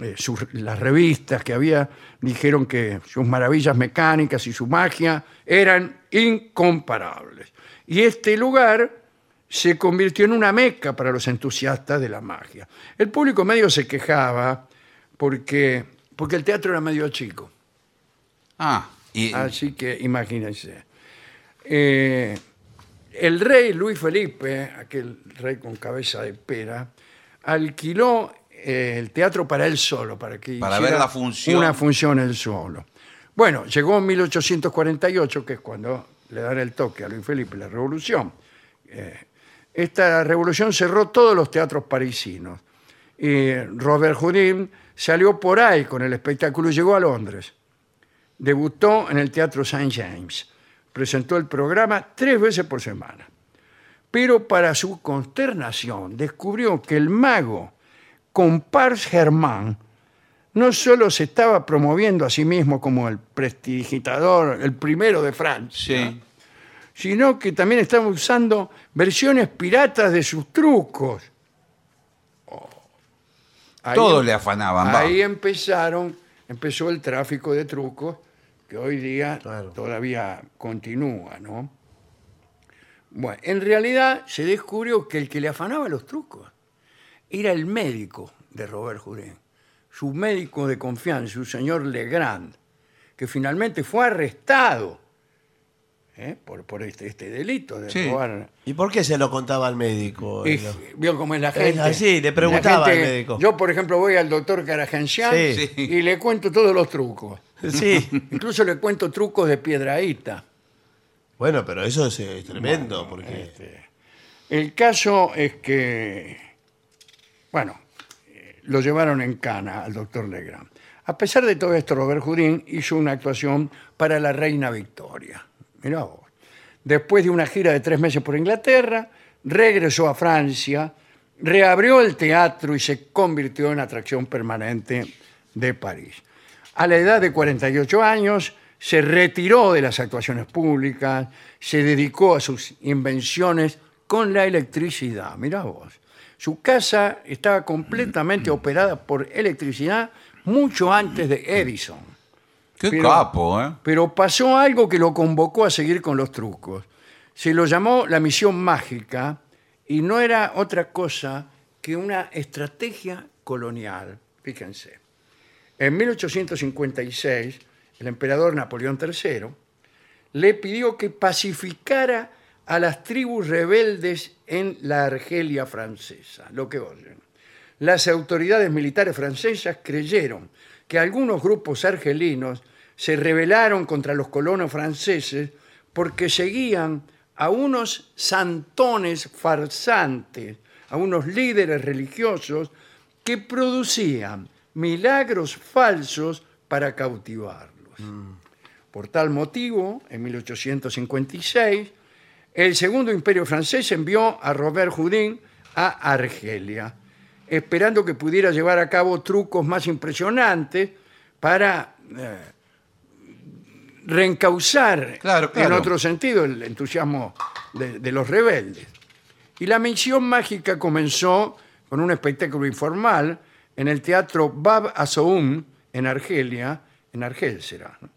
Eh, sus- las revistas que había dijeron que sus maravillas mecánicas y su magia eran incomparables. Y este lugar se convirtió en una meca para los entusiastas de la magia. El público medio se quejaba porque, porque el teatro era medio chico. Ah, y Así que imagínense. Eh, el rey Luis Felipe, aquel rey con cabeza de pera, alquiló eh, el teatro para él solo, para que Para hiciera ver la función. Una función él solo. Bueno, llegó en 1848, que es cuando le dan el toque a Luis Felipe, la revolución. Eh, esta revolución cerró todos los teatros parisinos. Y Robert Houdin salió por ahí con el espectáculo y llegó a Londres. Debutó en el Teatro St. James. Presentó el programa tres veces por semana. Pero para su consternación descubrió que el mago Compars Germán no solo se estaba promoviendo a sí mismo como el prestidigitador, el primero de Francia, sí. sino que también estaba usando versiones piratas de sus trucos. Oh. Ahí- le afanaban. va. Ahí empezaron, empezó el tráfico de trucos que hoy día Claro. todavía continúa, ¿no? Bueno, en realidad se descubrió que el que le afanaba los trucos era el médico de Robert Houdin, su médico de confianza, su señor Legrand, que finalmente fue arrestado ¿eh? por, por este, este delito de Sí. robar. ¿Y por qué se lo contaba al médico? Y vio cómo es la gente. así, le preguntaba La al médico. Yo, por ejemplo, voy al doctor Caragencián Sí. Sí. y le cuento todos los trucos. Sí. Incluso le cuento trucos de piedraíta. Bueno, pero eso es, eh, tremendo, porque... Este, el caso es que, bueno, lo llevaron en cana al doctor Legrand. A pesar de todo esto, Robert Houdin hizo una actuación para la reina Victoria. Mirá vos. Después de una gira de tres meses por Inglaterra, regresó a Francia, reabrió el teatro y se convirtió en atracción permanente de París. A la edad de 48 años, se retiró de las actuaciones públicas, se dedicó a sus invenciones con la electricidad. Mirá vos. Su casa estaba completamente operada por electricidad mucho antes de Edison. Qué Pero- capo, ¿eh? Pero pasó algo que lo convocó a seguir con los trucos. Se lo llamó la misión mágica y no era otra cosa que una estrategia colonial. Fíjense. En 1856, el emperador Napoleón III le pidió que pacificara a las tribus rebeldes en la Argelia francesa, lo que oyen. Las autoridades militares francesas creyeron que algunos grupos argelinos se rebelaron contra los colonos franceses porque seguían a unos santones farsantes, a unos líderes religiosos que producían milagros falsos para cautivarlos. Por tal motivo, en 1856, el Segundo Imperio francés envió a Robert Houdin a Argelia, esperando que pudiera llevar a cabo trucos más impresionantes para eh, reencauzar Claro, en otro sentido el entusiasmo de, de los rebeldes. Y la misión mágica comenzó con un espectáculo informal en el teatro Bab Azoum en Argelia, en Argel será, ¿no?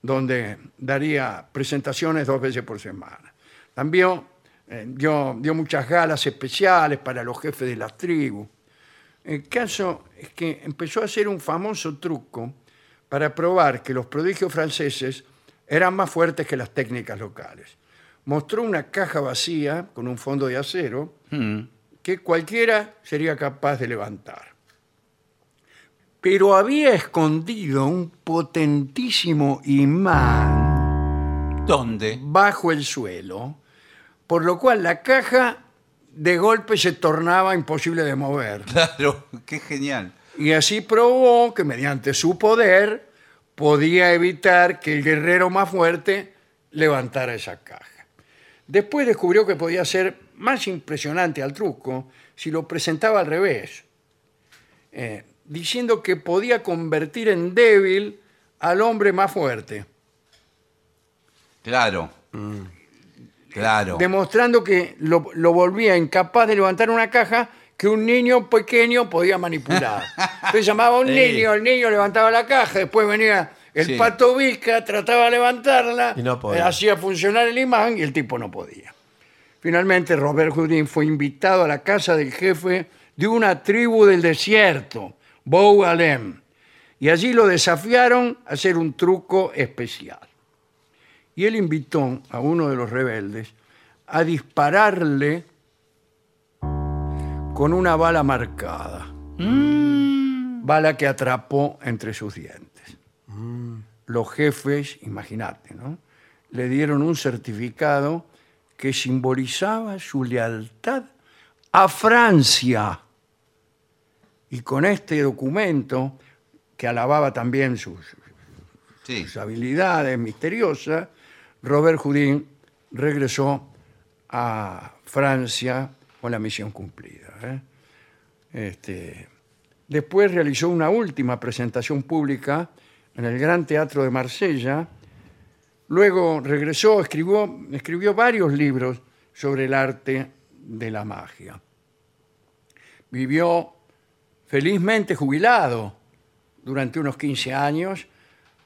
donde daría presentaciones dos veces por semana. También eh, dio, dio muchas galas especiales para los jefes de las tribus. El caso es que empezó a hacer un famoso truco para probar que los prodigios franceses eran más fuertes que las técnicas locales. Mostró una caja vacía con un fondo de acero que cualquiera sería capaz de levantar. Pero había escondido un potentísimo imán ¿Dónde? bajo el suelo, por lo cual la caja de golpe se tornaba imposible de mover. Claro, qué genial. Y así probó que mediante su poder podía evitar que el guerrero más fuerte levantara esa caja. Después descubrió que podía ser más impresionante al truco si lo presentaba al revés, eh, diciendo que podía convertir en débil al hombre más fuerte, Claro. Claro. demostrando que lo, lo volvía incapaz de levantar una caja que un niño pequeño podía manipular. Entonces llamaba a un Sí. niño, el niño levantaba la caja, después venía el Sí. pato Vizca, trataba de levantarla, Y no podía. eh, hacía funcionar el imán y el tipo no podía. Finalmente, Robert Houdin fue invitado a la casa del jefe de una tribu del desierto, Bou Alem, y allí lo desafiaron a hacer un truco especial. Y él invitó a uno de los rebeldes a dispararle con una bala marcada. Bala que atrapó entre sus dientes. Los jefes, imagínate, ¿no? Le dieron un certificado que simbolizaba su lealtad a Francia. Y con este documento, que alababa también sus, Sí. sus habilidades misteriosas, Robert Houdin regresó a Francia con la misión cumplida. ¿eh? Este, después realizó una última presentación pública en el Gran Teatro de Marsella. Luego regresó, escribió, escribió varios libros sobre el arte de la magia. Vivió felizmente jubilado durante unos 15 años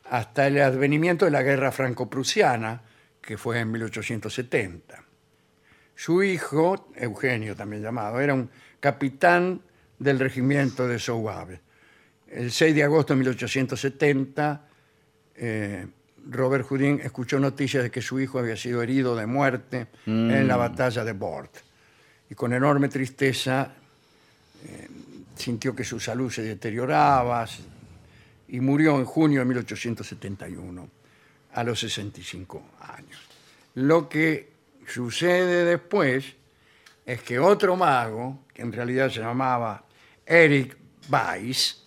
hasta el advenimiento de la guerra franco-prusiana, que fue en 1870. Su hijo, Eugenio también llamado, era un capitán del regimiento de Sowabe. El 6 de agosto de 1870, eh, Robert Houdin escuchó noticias de que su hijo había sido herido de muerte en la batalla de Bord. Y con enorme tristeza eh, sintió que su salud se deterioraba y murió en junio de 1871, a los 65 años. Lo que sucede después es que otro mago, que en realidad se llamaba Eric Weiss,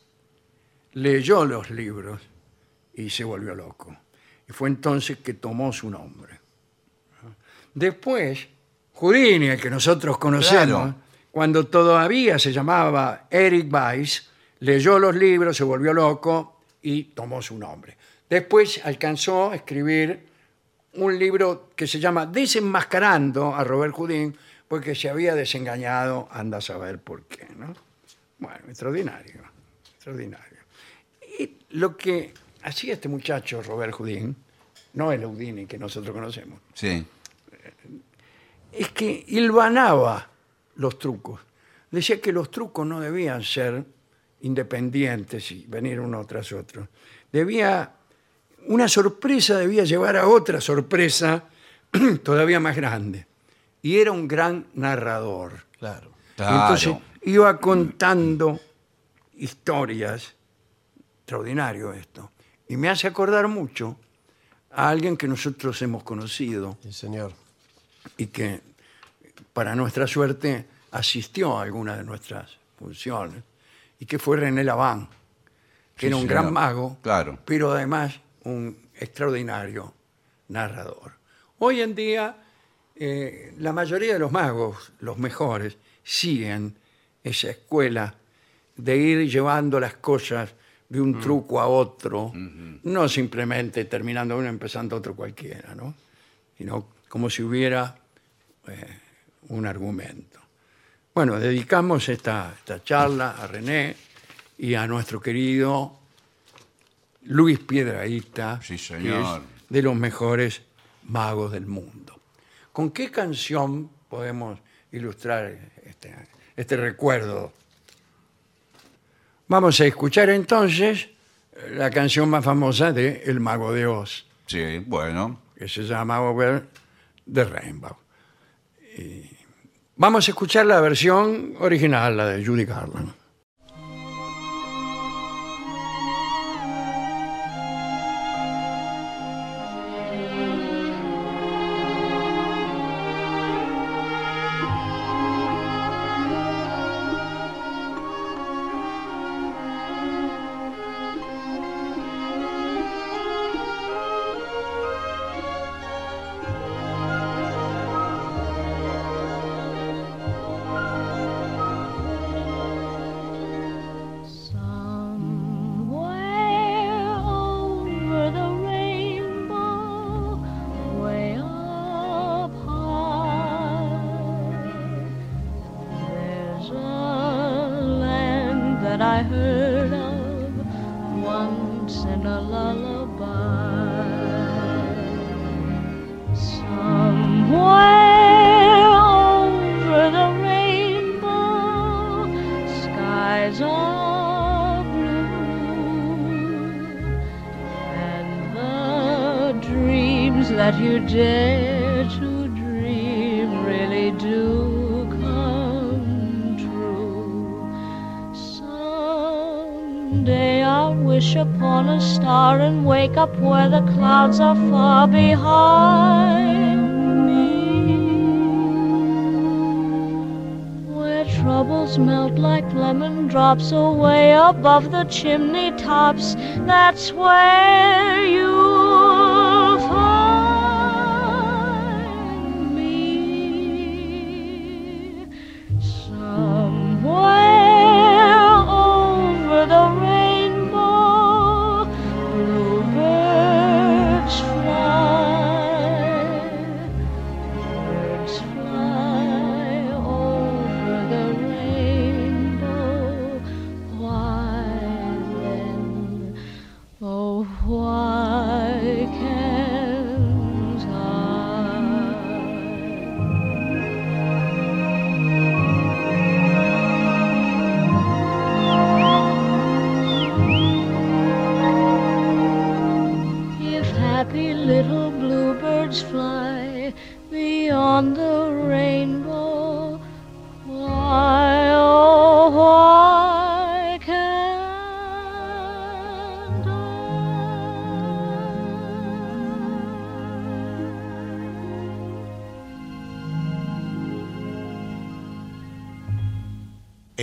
leyó los libros y se volvió loco. Y fue entonces que tomó su nombre. Después, Houdini, el que nosotros conocemos, Claro. cuando todavía se llamaba Eric Weiss, leyó los libros, se volvió loco y tomó su nombre. Después alcanzó a escribir un libro que se llama Desenmascarando a Robert Houdin, porque se había desengañado, anda a saber por qué, ¿no? Bueno, extraordinario, extraordinario. Y lo que hacía este muchacho, Robert Houdin, no el Houdini que nosotros conocemos, Sí. es que hilvanaba los trucos. Decía que los trucos no debían ser independientes y venir uno tras otro. Debía, una sorpresa debía llevar a otra sorpresa todavía más grande. Y era un gran narrador. Claro. Entonces iba contando historias. Extraordinario esto. Y me hace acordar mucho a alguien que nosotros hemos conocido Sí, señor. y que para nuestra suerte asistió a alguna de nuestras funciones y que fue René Laván, que Sí, era un señor. gran mago, Claro. pero además un extraordinario narrador. Hoy en día eh, la mayoría de los magos, los mejores, siguen esa escuela de ir llevando las cosas de un truco a otro, no simplemente terminando uno empezando otro cualquiera, ¿no? sino como si hubiera eh, un argumento. Bueno, dedicamos esta, esta charla a René y a nuestro querido Luis Piedraíta, Sí, que señor. es de los mejores magos del mundo. ¿Con qué canción podemos ilustrar este, este recuerdo? Vamos a escuchar entonces la canción más famosa de El Mago de Oz Sí, bueno. que se llama Over the Rainbow. Y vamos a escuchar la versión original, la de Judy Garland. Someday I'll wish upon a star and wake up where the clouds are far behind me. Where troubles melt like lemon drops away above the chimney tops. That's where you'll find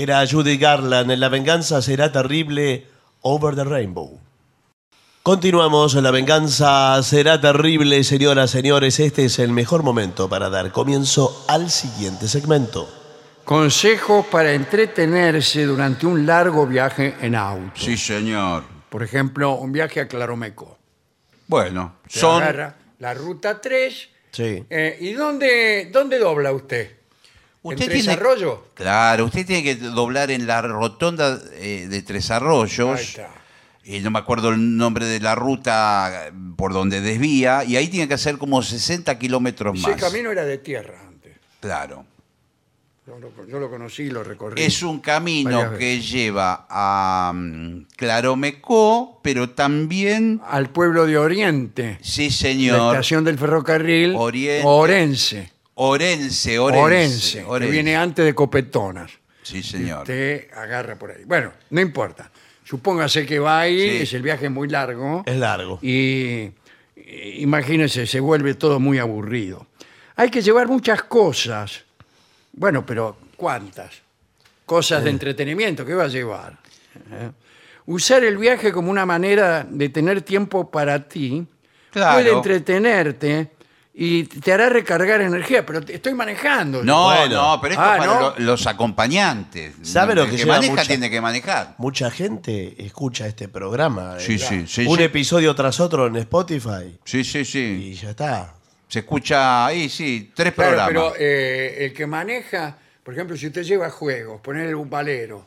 Era Judy Garland en La venganza será terrible Over the Rainbow. Continuamos, La venganza será terrible, señoras, señores. Este es el mejor momento para dar comienzo al siguiente segmento. Consejos para entretenerse durante un largo viaje en auto. Sí, señor. Por ejemplo, un viaje a Claromecó. Bueno, Se son. agarra la ruta 3. Sí. eh, ¿Y dónde, dónde dobla usted? Usted ¿En Tres tiene- Arroyos? Claro, usted tiene que doblar en la rotonda eh, de Tres Arroyos. Ahí está. Y no me acuerdo el nombre de la ruta eh, por donde desvía. Y ahí tiene que hacer como 60 kilómetros Ese más. camino era de tierra antes. Claro. Yo lo, yo lo conocí y lo recorrí. Es un camino que lleva a mm, Claromecó, pero también. Al pueblo de Oriente. Sí, La señor. estación del ferrocarril Oriente. Orense. Orense, Orense. Orense, que viene antes de Copetonas. Sí, señor. Usted agarra por ahí. Bueno, no importa. Supóngase que va ahí, Sí. es el viaje muy largo. Es largo. Y eh, imagínense, se vuelve todo muy aburrido. Hay que llevar muchas cosas. Bueno, pero ¿cuántas? Cosas de entretenimiento, ¿qué va a llevar? ¿Eh? Usar el viaje como una manera de tener tiempo para ti Claro. puede entretenerte y te hará recargar energía, pero te- estoy manejando. No, Bueno. no, pero esto Ah, es para ¿no? lo- los acompañantes. ¿Sabe lo El que lleva maneja mucha- tiene que manejar. Mucha gente escucha este programa. Sí, sí, sí, Un sí. episodio tras otro en Spotify. Sí, sí, Y sí. ya está. Se escucha ahí, sí, tres Claro, programas. pero eh, el que maneja, por ejemplo, si usted lleva juegos, ponerle un valero.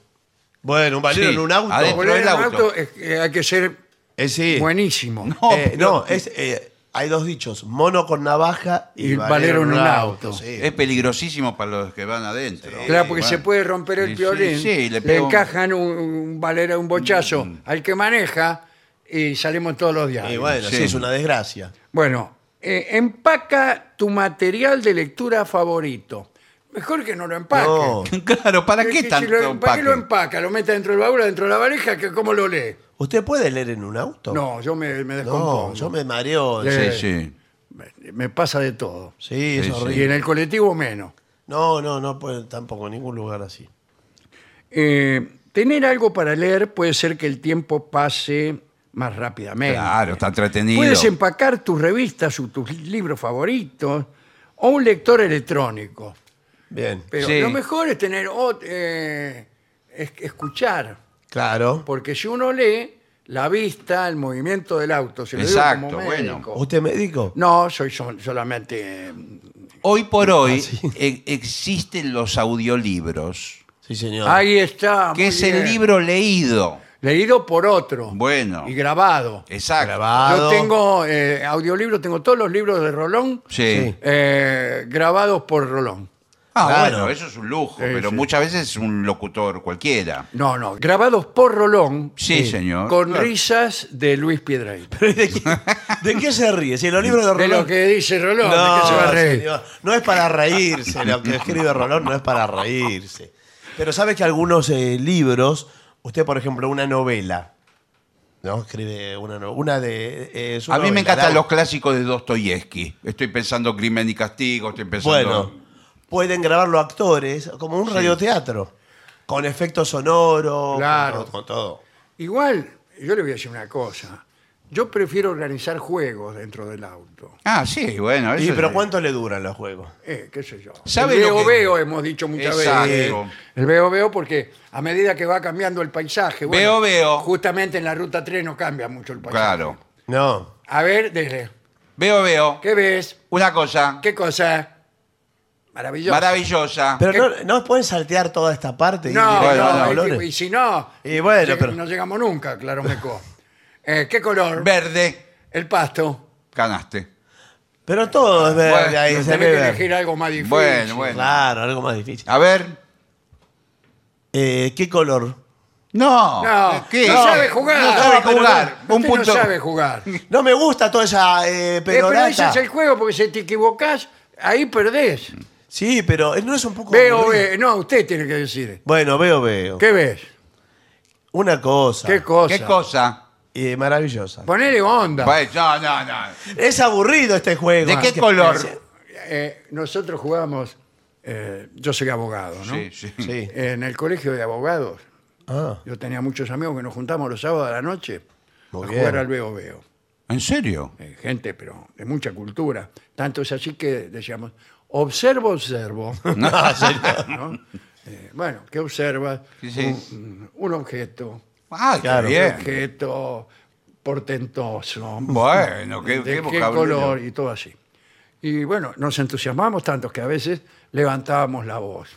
Bueno, un valero Sí, en un auto. adentro. Poner del en un auto. auto es que hay que ser Eh, sí. buenísimo. No, Eh, pero- no, es, eh, hay dos dichos: mono con navaja y, Y valero en un auto. sí. Es peligrosísimo para los que van adentro. Claro, porque Bueno. se puede romper el violín. sí, sí, le le encajan un, un valero, un bochazo Mm. al que maneja y salimos todos los días. Y bueno, sí. Sí. es una desgracia. Bueno, eh, empaca tu material de lectura favorito. Mejor que no lo empaque. No. Claro, ¿para qué si tanto lo- ¿Para qué lo empaca? ¿Lo mete dentro del baúl, dentro de la valija? que ¿Cómo lo lee? ¿Usted puede leer en un auto? No, yo me, me descompongo. No, yo me mareo. Sí. Sí, sí. me, me pasa de todo. Sí, es Sí, sí. Y en el colectivo menos. No, no, no puede tampoco en ningún lugar así. Eh, tener algo para leer puede ser que el tiempo pase más rápidamente. Claro, está entretenido. Puedes empacar tus revistas o tus libros favoritos o un lector electrónico. Bien. Pero Sí. lo mejor es tener eh, es- escuchar, Claro. porque si uno lee, la vista, el movimiento del auto, se lo digo Exacto, como bueno. médico. ¿Usted es médico? No, soy sol- solamente... eh, Hoy por hoy Ah, sí. e- existen los audiolibros, Sí, señor. Ahí está. que muy es el bien. libro leído. Leído por otro. Bueno. Y grabado. Exacto. Grabado. Yo tengo eh, audiolibros, tengo todos los libros de Rolón Sí. eh, grabados por Rolón. Ah, Claro. bueno, eso es un lujo, Sí, pero sí. muchas veces es un locutor cualquiera. No, no, grabados por Rolón. Sí, señor. Con risas de Luis. ¿De qué, de qué se ríe? Si los libros de De Rolón... lo que dice Rolón, no, ¿de qué se va a reír? señor, no es para reírse. Lo que escribe Rolón no es para reírse. Pero sabe que algunos eh, libros, usted, por ejemplo, una novela, ¿no? Escribe una, una de... eh, su A mí me encantan ¿no? los clásicos de Dostoyevsky. Estoy pensando Crimen y Castigo, estoy pensando... Bueno, pueden grabarlo actores como un radioteatro. Con efectos sonoros, Claro. con, todo, con todo. Igual, yo le voy a decir una cosa. Yo prefiero organizar juegos dentro del auto. Ah, sí, bueno. Y, Eso pero es- ¿cuánto le duran los juegos? Eh, qué sé yo. ¿Sabe el lo veo que- veo hemos dicho muchas Exacto. veces. El veo veo porque a medida que va cambiando el paisaje. bueno, Veo, veo. Justamente en la ruta 3 no cambia mucho el paisaje. Claro. No. A ver, desde. Veo, veo. ¿Qué ves? Una cosa ¿Qué cosa? Maravilloso. maravillosa. Pero no, no pueden saltear toda esta parte. y No, ir Bueno, directo a no, los y- colores? si no, Y bueno, lleg- pero- no llegamos nunca, claro, Meco. Eh, ¿Qué color? Verde, El pasto. ganaste. Pero todo es verde Bueno, ahí. Tenés se ve que verde. elegir algo más difícil. Bueno, bueno. Claro, algo más difícil. A ver, Eh, ¿Qué color? No, No, ¿qué? no sabe jugar. No sabe jugar. no, Un usted punto. no sabe jugar. No me gusta toda esa eh, Eh, pero perorata. ese es el juego, porque si te equivocás, ahí perdés. Sí, pero no es un poco. Veo, aburrido? ve. No, usted tiene que decir. Bueno, veo, veo. ¿Qué ves? Una cosa. ¿Qué cosa? ¿Qué cosa? eh, maravillosa. Ponele onda. Pues, no, no, no. Es aburrido este juego. ¿De qué Que- color? Eh, nosotros jugábamos, eh, yo soy abogado, ¿no? Sí, sí. Sí. En el colegio de abogados, Ah, yo tenía muchos amigos que nos juntamos los sábados a la noche Muy a bien. jugar al veo veo. ¿En serio? Eh, gente, pero de mucha cultura. Tanto es así que decíamos, observo, observo. ¿no? Eh, bueno, ¿qué observas? Sí, sí. Un, un objeto, Ah, Claro. un objeto portentoso. Bueno, qué, de qué qué color y todo así. Y bueno, nos entusiasmamos tanto que a veces levantábamos la voz.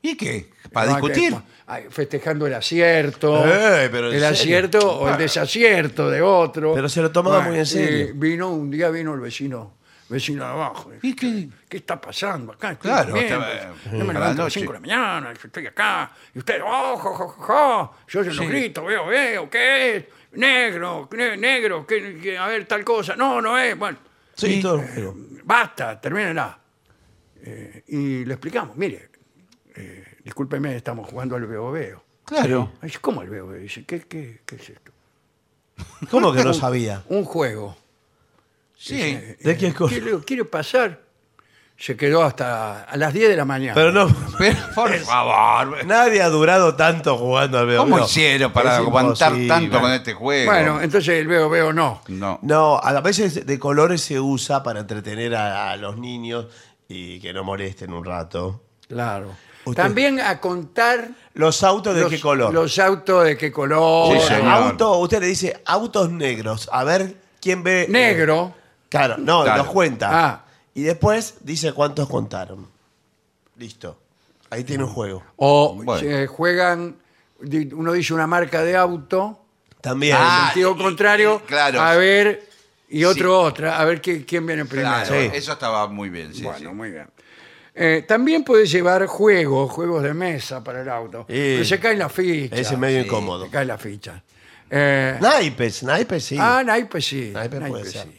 ¿Y qué? ¿Para No, discutir? que- ay, festejando el acierto, Eh, pero en el serio. acierto o el desacierto de otro. Pero se lo tomaba muy en y serio. vino un día vino el vecino, vecino de abajo. ¿Y qué? ¿Qué está pasando acá? Estoy Claro, estaba- yo me a la levanto a las noche. 5 de la mañana, yo estoy acá, y usted, oh, jo, jo, jo, yo se lo grito, veo, veo, ¿qué es? Negro, ne- negro, ¿qué, qué- a ver, tal cosa. No, no es, bueno, sí, todo juego. basta, termínenla. Eh, y le explicamos, mire, eh, discúlpeme, estamos jugando al veo, veo. Claro. Ay, ¿Cómo el veo, veo? Dice, ¿qué, qué, qué es esto? ¿Cómo que no sabía? Un juego. Sí. ¿De qué cosa? ¿Qué le digo, ¿Quiere pasar? Se quedó hasta a las 10 de la mañana. Pero no. Pero, por favor. Nadie ha durado tanto jugando al veo. ¿Cómo Veo. hicieron para Es aguantar imposible. tanto con este juego? Bueno, entonces el veo, veo no. no. No, a veces de colores se usa para entretener a, a los niños y que no molesten un rato. Claro. Usted- También a contar Los autos de los, qué color. los autos de qué color. Sí, señor. Auto, usted le dice autos negros. A ver quién ve. eh, Negro. Claro, no, Claro. los cuenta. Ah. Y después dice cuántos contaron. Listo. Ahí tiene un juego. O Bueno. se juegan, di- uno dice una marca de auto, También. Ah, en sentido y- contrario, y- claro. a ver, y otro otra, a ver qué- quién viene primero. Claro, Sí. eso estaba muy bien. Sí, bueno, sí. muy bien. Eh, también puedes llevar juegos, juegos de mesa para el auto. Pero se caen las fichas. Ese es medio sí. incómodo. Se caen las fichas. Eh, Naipes, naipes sí. Ah, naipes sí. Naipes puede ser. sí,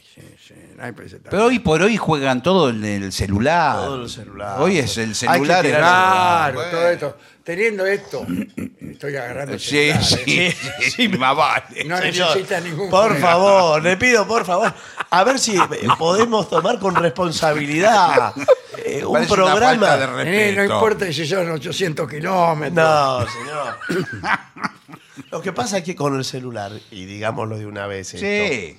sí, sí, naipes está Pero hoy por hoy juegan todo en el celular. Todo el celular. Hoy es el Hay que celular. es- Claro, Bueno. todo esto. Teniendo esto, estoy agarrando el Sí, celular, sí, ¿eh? sí, más vale. No Señor, necesita ningún Por juego. favor, le pido, por favor. A ver si eh, podemos tomar con responsabilidad eh, un Parece una programa. falta de Eh, no importa si son 800 kilómetros. No, señor. Lo que pasa es que con el celular, y digámoslo de una vez, esto, Sí.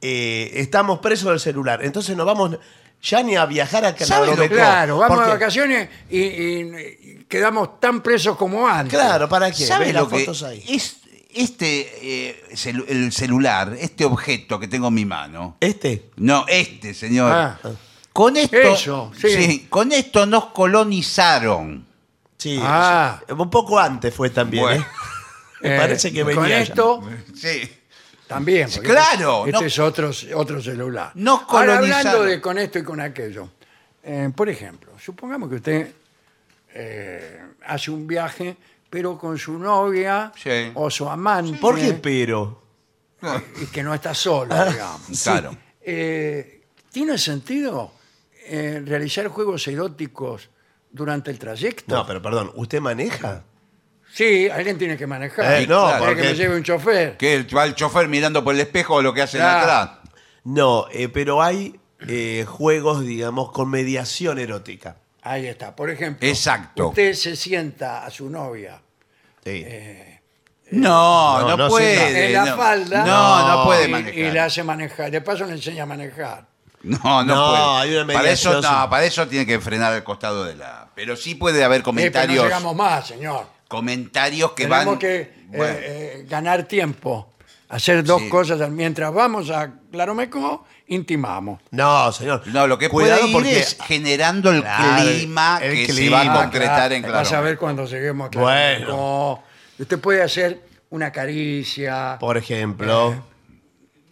Eh, estamos presos del celular. Entonces no vamos ya ni a viajar a ¿Sabe lo Canaveco. Claro, vamos de vacaciones y, y- y quedamos tan presos como antes. Claro, ¿para qué? ¿Sabe Ve las lo que fotos ahí. es este eh, celu- el celular, este objeto que tengo en mi mano? ¿Este? No, este, señor. Ah. Con esto, Eso, sí. con esto nos colonizaron. Sí. Ah. Un poco antes fue también, Bueno. ¿eh? Me Eh, parece que venía Con ya. esto Sí. También. porque Claro, Este no- es otro, otro celular. Nos Ahora, colonizaron. hablando de con esto y con aquello. eh, por ejemplo, supongamos que usted eh, hace un viaje, pero con su novia Sí. o su amante. ¿Por qué pero? y que no está solo, Ah, digamos. Claro. Eh, ¿Tiene sentido eh, realizar juegos eróticos durante el trayecto? No, pero perdón, ¿usted maneja? Sí, alguien tiene que manejar. Eh, no, porque- que me lleve un chofer. Que el- va el chofer mirando por el espejo lo que hacen Claro. atrás. No, eh, pero hay eh, juegos, digamos, con mediación erótica. Ahí está. Por ejemplo, Exacto. usted se sienta a su novia Sí. No, No, no, no, puede. en la no. falda No, no puede y, manejar. y le hace manejar. De paso le enseña a manejar. No, no, No, puede. hay una para eso, mediación, no, sí. para eso tiene que frenar al costado de la. Pero sí puede haber Eh, pero no comentarios. llegamos más, señor. Comentarios que Tenemos van. que eh, Bueno, eh, ganar tiempo. Hacer dos Sí. cosas. Mientras vamos a Claromeco, intimamos. No, señor. no, lo que Cuidado puede ir porque es generando el Claro, clima el que se clima. va a concretar en Vas claro. a ver cuando lleguemos a Bueno. Claromeco. Usted puede hacer una caricia. por ejemplo.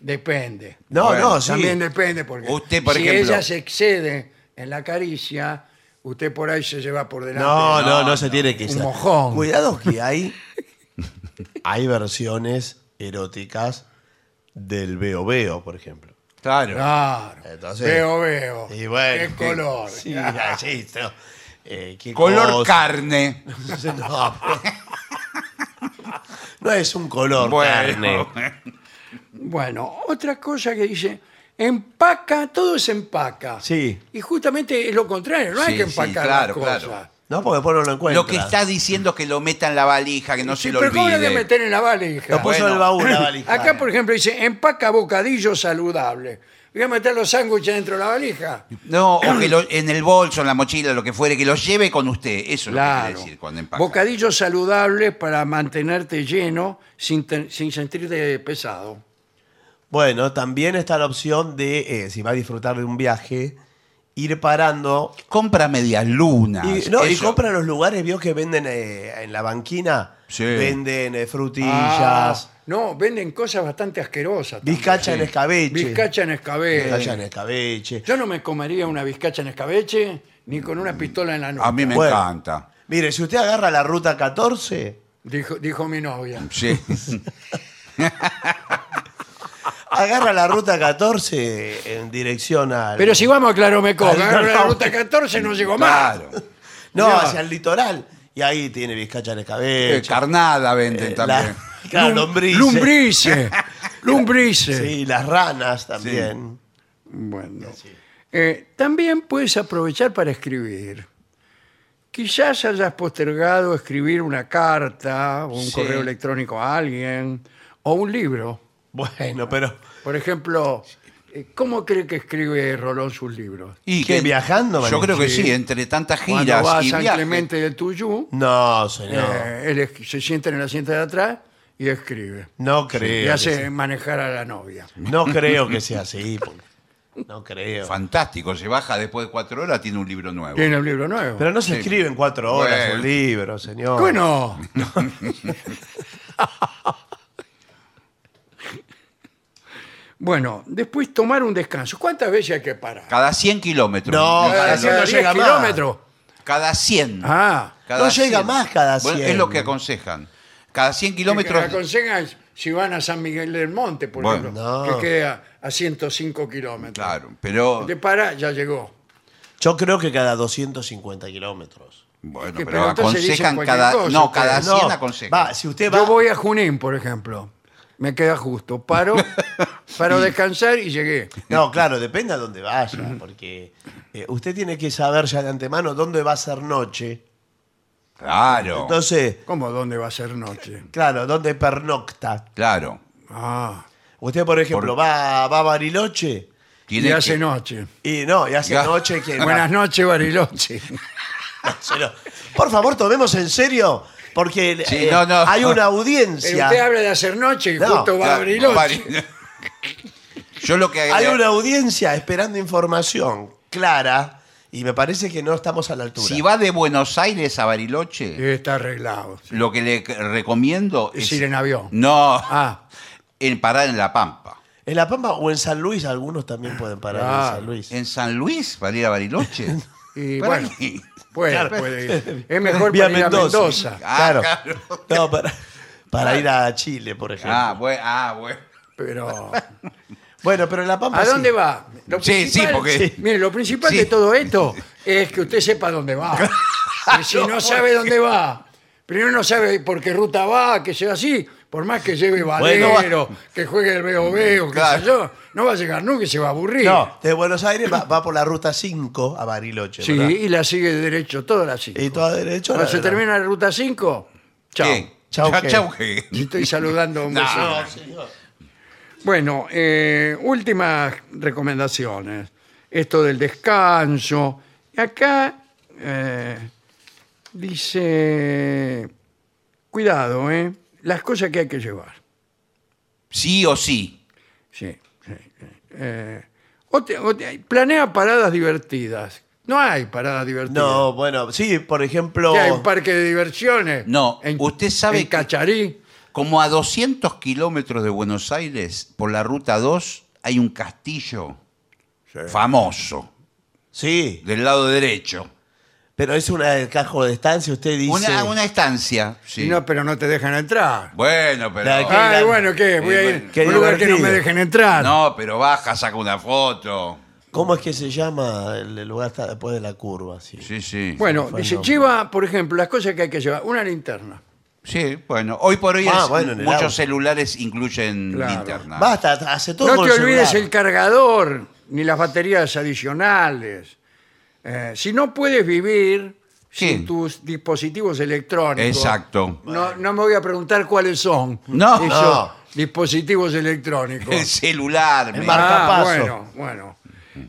Depende. No, Bueno, no, sí. También depende, porque Usted, por si ejemplo- ella se excede en la caricia, usted por ahí se lleva por delante. No, no, no, No, se tiene que Un ser. mojón. Cuidado que hay hay versiones eróticas del Veo Veo, por ejemplo. Claro. Claro. Entonces- veo, veo. Y bueno, Qué color. Sí, así, no. Eh, qué Color cosa. carne. No, pero- no es un color Bueno. carne. Bueno, otra cosa que dice, empaca, todo se empaca. Sí. Y justamente es lo contrario, no hay Sí, que sí, empacar claro, las cosas. claro. No, porque después no lo encuentra. Lo que está diciendo es que lo meta en la valija, que no Sí, se lo pero ¿cómo lo que olvide. meter en la valija? Lo puso Bueno. en el baúl la valija. Acá, por ejemplo, dice, empaca bocadillo saludable. Voy a meter los sándwiches dentro de la valija. No, o que lo- en el bolso, en la mochila, lo que fuere, que los lleve con usted. Eso es lo que Claro. quiere decir cuando empaca. Bocadillo saludable para mantenerte lleno sin, te- sin sentirte pesado. Bueno, también está la opción de, eh, si va a disfrutar de un viaje, ir parando. Compra medias lunas. Y, no, y compra los lugares, vio que venden eh, en la banquina. Sí. Venden eh, Ah, frutillas, no, venden cosas bastante asquerosas. también. bizcacha en escabeche. Bizcacha en escabeche. Bizcacha en escabeche. Yo no me comería una bizcacha en escabeche ni con una pistola en la nuca. A mí me Bueno. encanta. Mire, si usted agarra la ruta 14, Dijo, dijo mi novia. Sí. agarra la ruta 14 en dirección al. Pero si vamos a Claromeco, Al- agarro la ruta 14 no llego más. claro. No, Mirá. hacia el litoral. Y ahí tiene bizcacha en Eh, escabeche. carnada venden Eh, también. la- claro, lombrices. Lumbrice. Lumbrice. Sí, las ranas también. Bueno. Eh, también puedes aprovechar para escribir. Quizás hayas postergado escribir una carta o un Sí. correo electrónico a alguien o un libro. Bueno, pero. Por ejemplo, eh, ¿cómo cree que escribe Rolón sus libros? Y ¿Qué, viajando, Yo creo que Sí. entre tantas Cuando giras va a y San. Clemente del Tuyú, No, señor. eh, él es- se sienta en el asiento de atrás y escribe. no Y creo. que hace manejar a la novia. No creo que sea así. porque- No creo. Fantástico, se baja después de cuatro horas, tiene un libro nuevo. Tiene un libro nuevo. Pero no se Sí. escribe en cuatro horas Bueno. un libro, señor. Bueno. bueno, después tomar un descanso. ¿Cuántas veces hay que parar? Cada 100 kilómetros. No, Cada cada cien, no diez llega más. kilómetros. Cada 100. Ah, Cada No llega más cada Bueno, 100. es lo que aconsejan. Cada 100 que kilómetros. aconsejan si van a San Miguel del Monte, por Bueno. ejemplo, No. que queda a 105 kilómetros. Claro, pero. Te para, ya llegó. Yo creo que cada 250 kilómetros. Bueno, Que- pero, pero entonces dicen aconsejan cualquier cada. cosa no, cada ustedes. 100 No, aconsejan. va, si usted va. Yo voy a Junín, por ejemplo. Me queda justo. Paro, paro a descansar y llegué. No, claro, depende a dónde vaya, porque eh, usted tiene que saber ya de antemano dónde va a ser noche. Claro. Entonces, ¿Cómo dónde va a ser noche? claro, dónde pernocta. claro. Ah, Usted, por ejemplo, Por- va, va a Bariloche Tiene y hace que- noche. y no, y hace Ya. noche que. Buenas noches, Bariloche. Pero, Por favor, tomemos en serio, porque Sí, eh, no, no. hay una Pero audiencia. usted habla de hacer noche y No, justo va a Bariloche. Bari- Yo lo que Hay una audiencia esperando información clara y me parece que no estamos a la altura. Si va de Buenos Aires a Bariloche, Está arreglado. sí. lo que le recomiendo Es es. ir en avión. No, Ah, en parar en La Pampa. En La Pampa o en San Luis, algunos también pueden parar en. San Luis. ¿En San Luis para ir a Bariloche? y ¿Para bueno, qué? Puede, Claro. puede ir. Es mejor Vía para ir a Mendoza. Mendoza. Ah, claro. claro. No, para, para ir a Chile, por ejemplo. Ah, bueno, ah, bueno. Pero, Bueno, pero en La Pampa ¿a sí. dónde va? Lo Sí, sí, porque- Mire, lo principal Sí. de todo esto es que usted sepa dónde va. Y si no sabe dónde va, primero no sabe por qué ruta va, que sea así, por más que lleve Bueno, valero, que juegue el veo veo, qué Claro. sé yo, no va a llegar nunca y se va a aburrir. No, de Buenos Aires va, va por la ruta 5 a Bariloche. Sí, ¿verdad? y la sigue derecho, toda la sigue. Y todo derecho. Cuando se termina la ruta 5, chao. ¿Qué? ¿qué? ¿qué? Y Estoy saludando a un No, señor. Bueno, eh, últimas recomendaciones. Esto del descanso. Y acá eh, dice, cuidado, ¿eh? Las cosas que hay que llevar. Sí o sí. Sí, sí, sí. Eh, o te- o te- planea paradas divertidas. No hay paradas divertidas. No, bueno, sí, por ejemplo. ¿Qué hay un parque de diversiones? No, En- usted sabe En que- Cacharí. Como a 200 kilómetros de Buenos Aires, por la ruta 2, hay un castillo famoso, Sí, del lado derecho. Pero es una cajo de estancia, usted dice. Una, una estancia. Sí. no, pero no te dejan entrar. Bueno, pero. La- ¿Qué Ay, bueno, ¿qué? Voy a Eh, ir bueno. a Qué un lugar que no me dejen entrar. No, pero baja, saca una foto. ¿Cómo es que se llama el lugar está después de la curva? Sí. Sí, sí. Bueno, fue el dice, nombre. lleva, por ejemplo, las cosas que hay que llevar. Una linterna. Sí, bueno. Hoy por hoy Ah, es- bueno, en el muchos auto. celulares incluyen Claro. linterna. Basta, hace todo No con te olvides celular. el cargador, ni las baterías adicionales. Eh, si no puedes vivir Sí. sin tus dispositivos electrónicos. Exacto. No, no me voy a preguntar cuáles son No. esos No. dispositivos electrónicos. El celular. El Ah, marcapaso. bueno, bueno.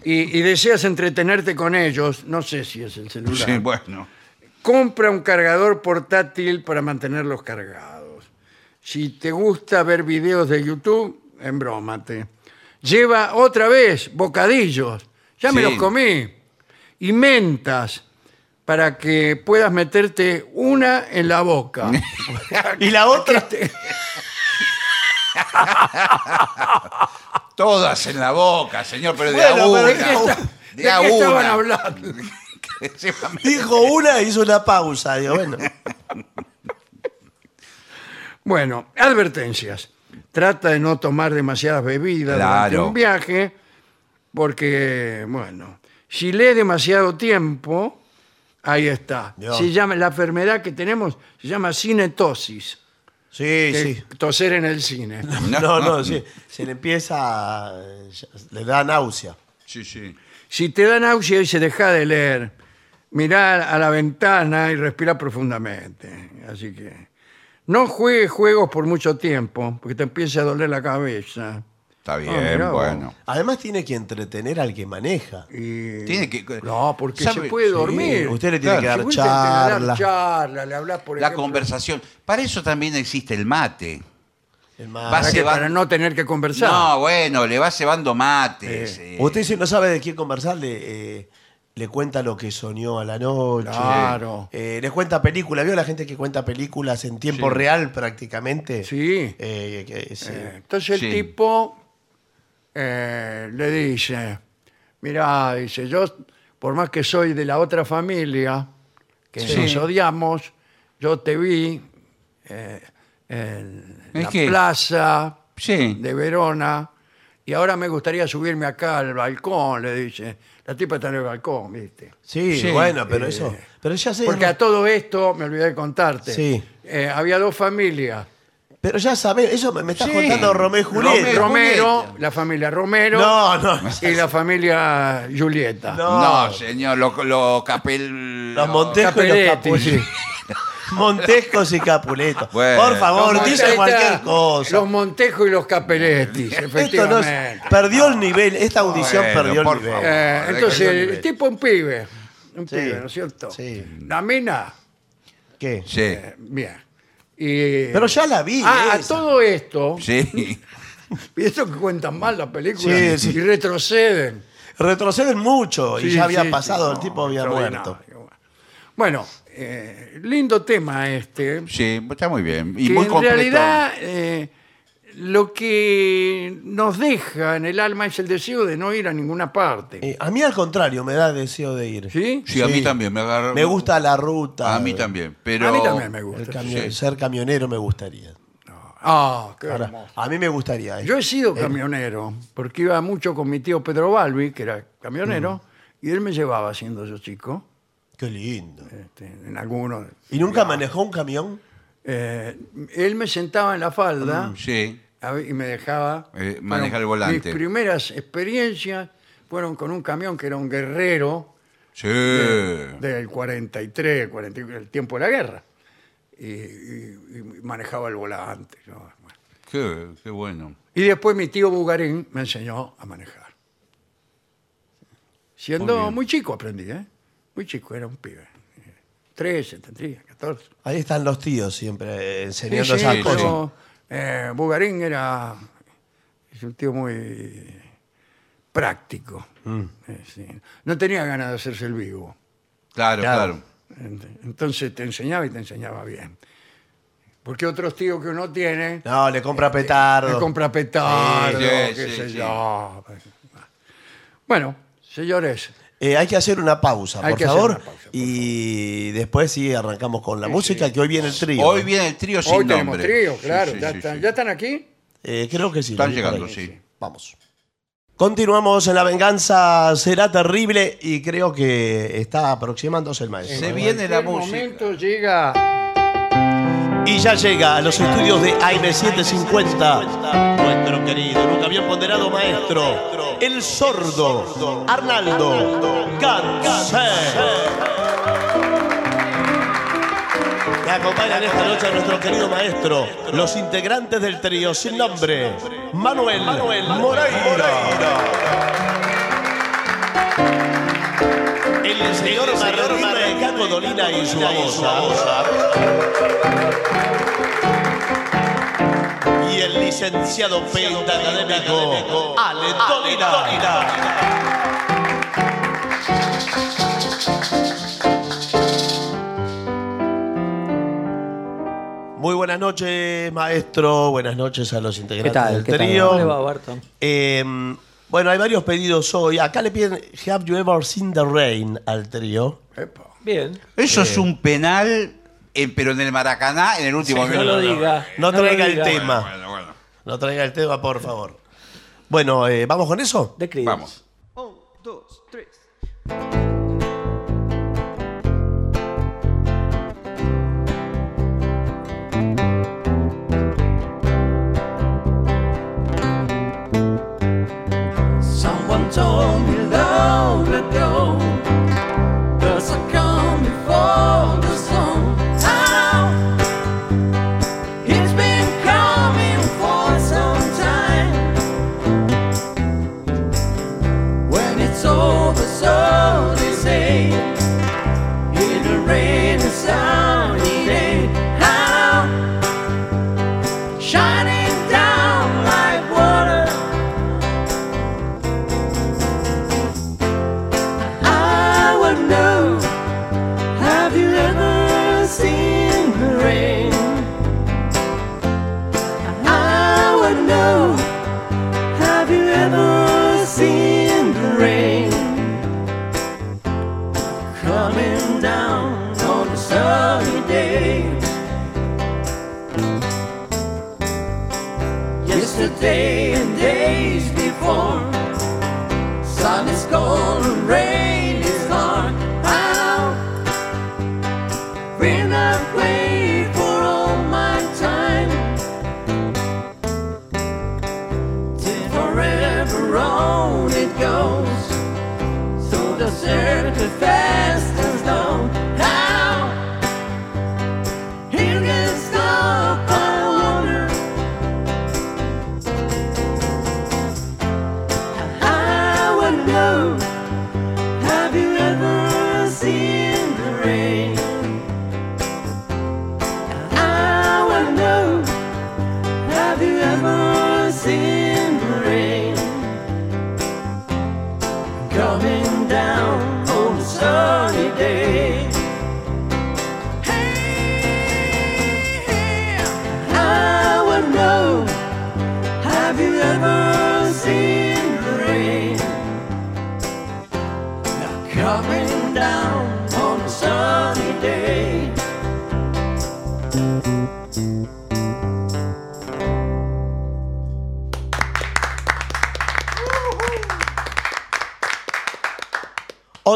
Y, y deseas entretenerte con ellos, no sé si es el celular. Sí, bueno. Compra un cargador portátil para mantenerlos cargados. Si te gusta ver videos de YouTube, embrómate. Lleva otra vez bocadillos. Ya me Sí. los comí. Y mentas para que puedas meterte una en la boca. Y la otra. Todas en la boca, señor, pero de Bueno, a pero una. ¿De qué, está- De de a qué estaban una. hablando? Dijo una y hizo una pausa. Digo, bueno. Bueno, advertencias. Trata de no tomar demasiadas bebidas durante Claro. un viaje, porque, bueno, si lee demasiado tiempo, ahí está. Dios. Se llama, la enfermedad que tenemos se llama cinetosis, Sí, que sí. es toser en el cine. No, no, sí. Se le empieza. a- Le da náusea. Sí, sí. Si te da náusea y se deja de leer, mirá a la ventana y respira profundamente. Así que no juegues juegos por mucho tiempo, porque te empieza a doler la cabeza. Está bien, Ah, mirá vos. bueno. Además, tiene que entretener al que maneja. Y- Tiene que- No, porque ¿Sabe? se puede Sí, dormir. usted le tiene que dar Si usted le da charla. charla, le hablas por La ejemplo, conversación. Para eso también existe el mate. El Va Para, más. que- se va- para no tener que conversar. No, bueno, le va cebando mates. eh. Usted si no sabe de quién conversar, le, eh, le cuenta lo que soñó a la noche. Claro. Eh, le cuenta películas. ¿Vio la gente que cuenta películas en tiempo Sí. real prácticamente? Sí. Eh, que- sí. Eh, Entonces el Sí. tipo eh, le dice, mira, dice, yo, por más que soy de la otra familia, que Sí. nos odiamos, yo te vi eh, en ¿Es la plaza Sí. de Verona y ahora me gustaría subirme acá al balcón, le dice. La tipa está en el balcón, ¿viste? Sí, Sí. bueno, pero Eh, eso. Pero ya sé. Porque a todo esto, me olvidé de contarte, Sí. eh, había dos familias. Pero ya sabe, eso me, me está Sí. contando Romeo y Julieta. Romeo- Romero, Julieta. la familia Romero No, no. y la familia Julieta. No. No, señor, lo, lo capel. Los lo- Montescos y los Capelletti, Capuletos. Montescos y Capuletos. Bueno. Por favor, Los dice cualquier cosa. Los Montejo y los Capeletti, Esto no efectivamente. perdió el nivel, esta audición Bueno, perdió el por nivel. favor. Eh, entonces, el el nivel. tipo un pibe. Un Sí. pibe, ¿no es cierto? Sí. La mina, ¿Qué? Sí, eh, bien. Y- Pero ya la vi. Ah, a esa. todo esto, sí. y esto que cuentan mal la película, Sí, sí. y retroceden. Retroceden mucho y Sí, ya había sí, pasado, sí, el no, tipo había muerto. Bueno, eh, lindo tema este. Sí, está muy bien. Y que muy en completo. realidad eh, lo que nos deja en el alma es el deseo de no ir a ninguna parte. Eh, a mí al contrario, me da deseo de ir. ¿Sí? Sí, a mí también. Me, agarra- Me gusta la ruta. A mí también. Pero... A mí también me El gusta. camión- Sí. Ser camionero me gustaría. Ah, qué Ahora, hermoso. a mí me gustaría. eh. Yo he sido camionero, porque iba mucho con mi tío Pedro Balbi, que era camionero, y él me llevaba siendo yo chico, Qué lindo. este, en algunos. ¿Y nunca manejó un camión? Eh, él me sentaba en la falda Sí. A ver, y me dejaba Eh, manejar el volante. Mis primeras experiencias fueron con un camión que era un guerrero Sí. del 43, 40, el tiempo de la guerra. Y, y- y manejaba el volante. bueno. Qué, qué bueno. Y después mi tío Bugarín me enseñó a manejar. Siendo Muy chico aprendí, ¿eh? Muy chico, era un pibe. 13, tendría, 14. Ahí están los tíos siempre enseñando Sí, sí, esas sí, cosas. pero, eh, Bugarín era es un tío muy práctico. Mm. Eh, sí. No tenía ganas de hacerse el vivo. Claro, Claro. claro. Ent- Entonces te enseñaba y te enseñaba bien. Porque otros tíos que uno tiene No, le compra petardo. le compra petardo, Sí, sí, qué sé yo. Bueno, señores, Eh, hay que hacer una pausa, Hay por que hacer favor. una pausa, por y después sí arrancamos con la música, que hoy viene el trío. Hoy viene el trío sin Hoy tenemos nombre. trío, Sí, claro. sí, ya, sí, están, sí. ¿Ya están aquí? Eh, creo que sí. Están lo vi por llegando, ahí. sí. Vamos. Continuamos en La Venganza Será Terrible y creo que está aproximándose el maestro. Se viene la En cualquier música. momento llega Y ya llega a los estudios de AM750 nuestro querido, nunca bien ponderado maestro, el sordo Arnaldo Gansé. Me acompañan esta noche a nuestro querido maestro, los integrantes del trío sin nombre, Manuel, Moreira. El señor Martín de Caco Dolina y su babosa. Y el licenciado pentacadémico Ale Dolina. Muy buenas noches, maestro. Buenas noches a los ¿Qué integrantes tal? del ¿Qué tal? trío. ¿Cómo le va, Barton? Eh, bueno, hay varios pedidos hoy. Acá le piden Have you ever seen the rain al trío? Epa. Bien. Eso es un penal, eh, pero en el Maracaná, en el último No minuto. lo diga. No traiga el tema. Bueno, bueno. No traiga el tema, por favor. Bueno, eh, ¿vamos con eso? De Creedence. Vamos. Un, dos, tres. Yesterday and days before. Sun is and rain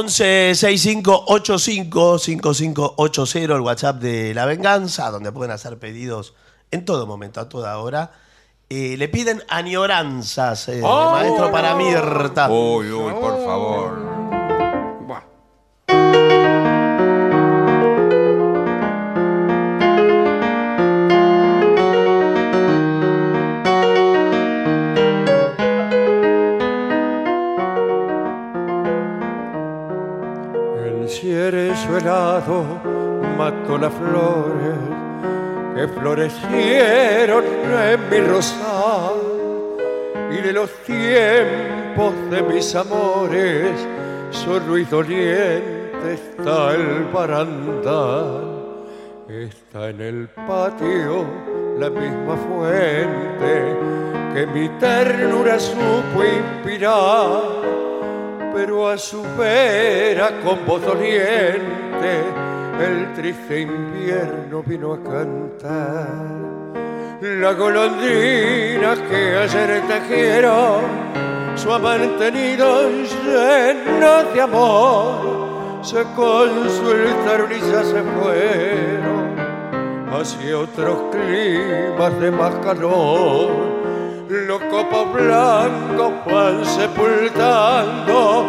11-6585-5580, el WhatsApp de La Venganza, donde pueden hacer pedidos en todo momento, a toda hora. Eh, le piden añoranzas, eh, oh. maestro para Mirta. Uy, uy, por oh. favor. Helado mató las flores que florecieron en mi rosal. Y de los tiempos de mis amores solo y doliente está el barandal. Está en el patio la misma fuente que mi ternura supo inspirar pero a su vera con voz doliente el triste invierno vino a cantar. La golondrina que ayer tejieron su amante nido lleno de amor se consultaron y ya se fueron hacia otros climas de más calor. Los copos blancos van sepultando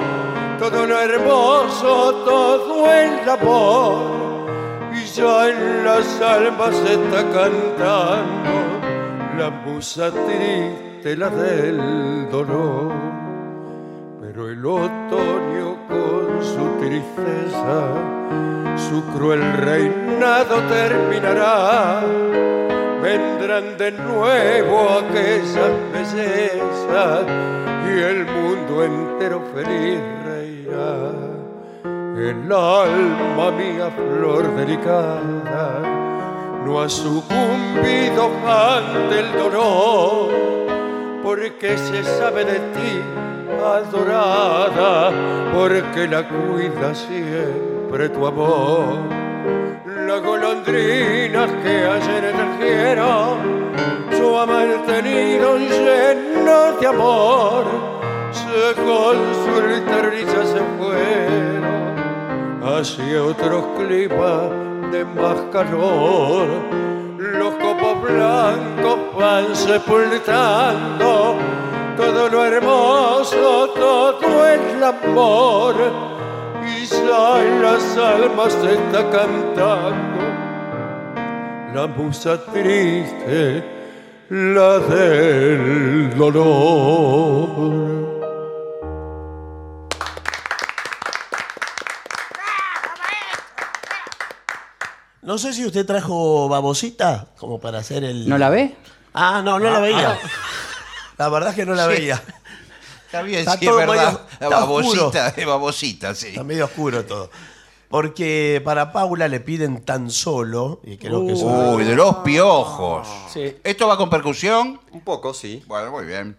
todo lo hermoso, todo el amor. Y ya en las almas está cantando la musa triste, la del dolor. Pero el otoño con su tristeza, su cruel reinado terminará. Vendrán de nuevo aquellas bellezas y el mundo entero feliz reirá. El alma mía, flor delicada, no ha sucumbido ante el dolor, porque se sabe de ti, adorada, porque la cuida siempre tu amor. La golondrina que ayer trajeron, su amante nido lleno de amor, se consultaron y ya se fueron hacia otros climas de más calor. Los copos blancos van sepultando todo lo hermoso, todo el amor. Y ya las almas se está cantando la musa triste, la del dolor. No sé si usted trajo babosita como para hacer el. ¿No la ve? Ah, no, no la veía. La verdad es que no la veía. Está bien, Está sí, es todo verdad. medio- La está babosita, es babosita, sí. Está medio oscuro todo. Porque para Paula le piden tan solo, y creo que eso. Uy, de los piojos. Sí. ¿Esto va con percusión? Un poco, sí. Bueno, muy bien.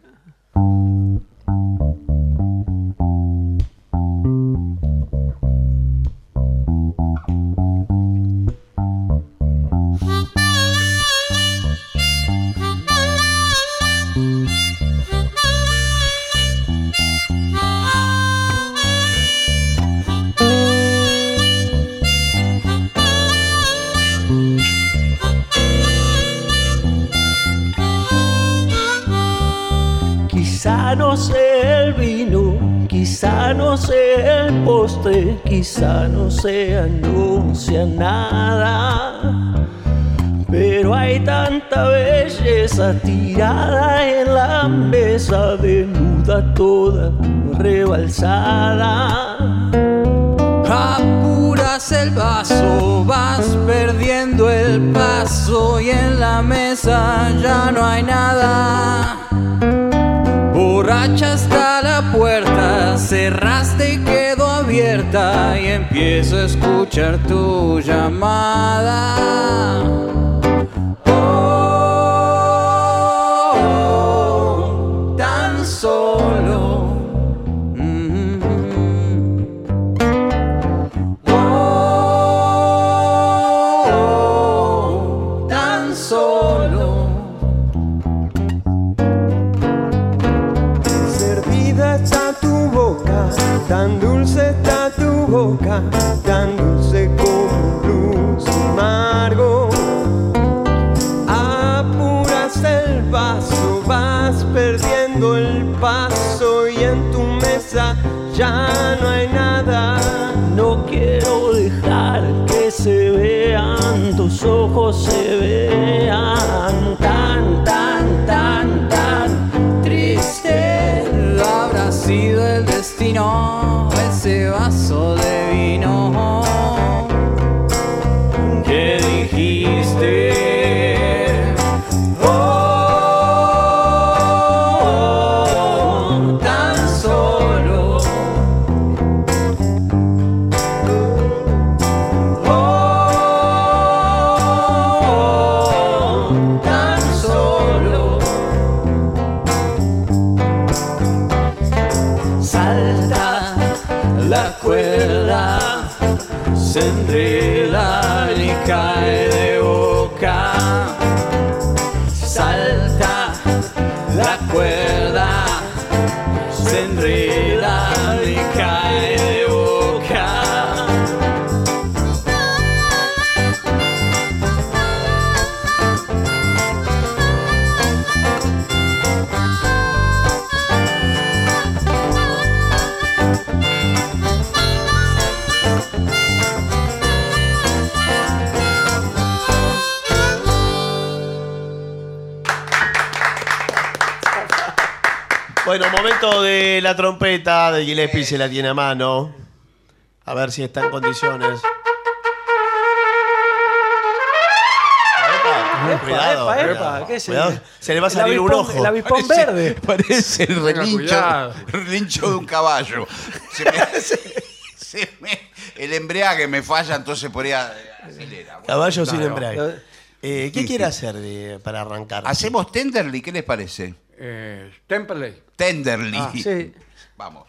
No sea el vino, quizá no sea el postre, quizá no se anuncia nada. Pero hay tanta belleza tirada en la mesa, desnuda toda rebalsada. Apuras el vaso, vas perdiendo el paso y en la mesa ya no hay nada. Borracha está la puerta, cerraste y quedó abierta y empiezo a escuchar tu llamada. Se vean tan, tan, tan, tan Triste habrá sido el destino, ese vaso de momento de la trompeta de Gillespie se la tiene a mano. A ver si está en condiciones. Epa, Cuidado, epa, cuidado, epa, ¿qué es cuidado. el- Se le va a salir un ojo. el avispón verde. Parece el relincho, relincho de un caballo. Se me- se me- el embriague me falla, entonces por ahí acelera. Bueno, Caballo sin embrague. Eh, ¿Qué quiere hacer de- para arrancar? Hacemos Tenderly, ¿qué les parece? Eh, Temperley. Tenderly. Ah, Sí. Vamos.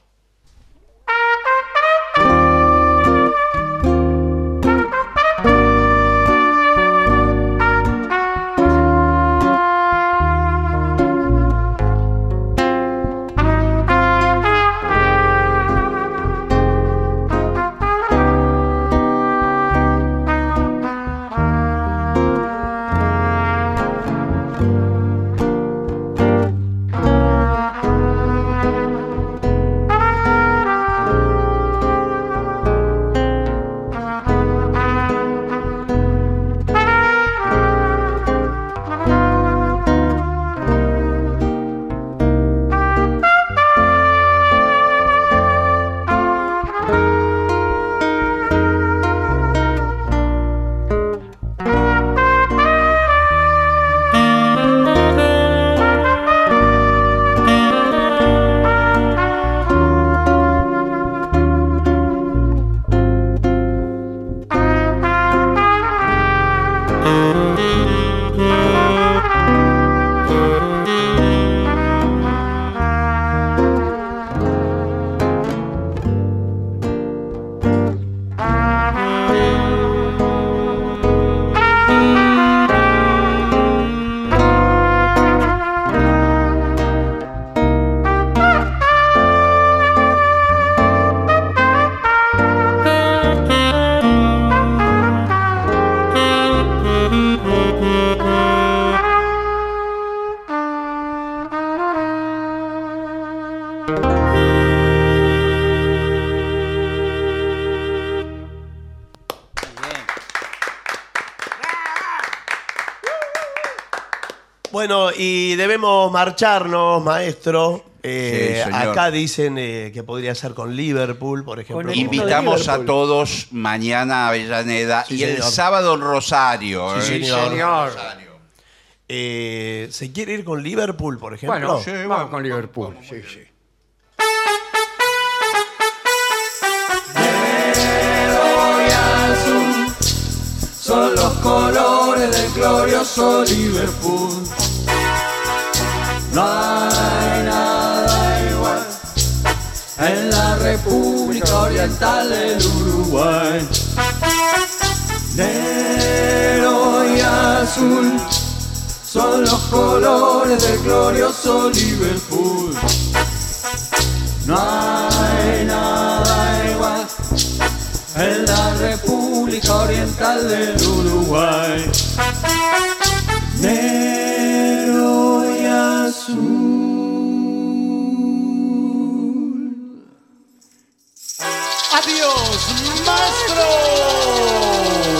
Debemos marcharnos, maestro. Eh, Sí, acá dicen eh, que podría ser con Liverpool, por ejemplo. Invitamos a todos mañana a Avellaneda Sí, y el sábado en Rosario. Sí, ¿eh? señor. Señor. Rosario. Eh, ¿Se quiere ir con Liverpool, por ejemplo? Bueno, Sí, vamos vamos, con Liverpool. Sí, sí. y azul son los colores del glorioso Liverpool. No hay nada igual en la República Oriental del Uruguay. Negro y azul son los colores del glorioso Liverpool. No hay nada igual en la República Oriental del Uruguay. Negro azul. ¡Adiós, maestro!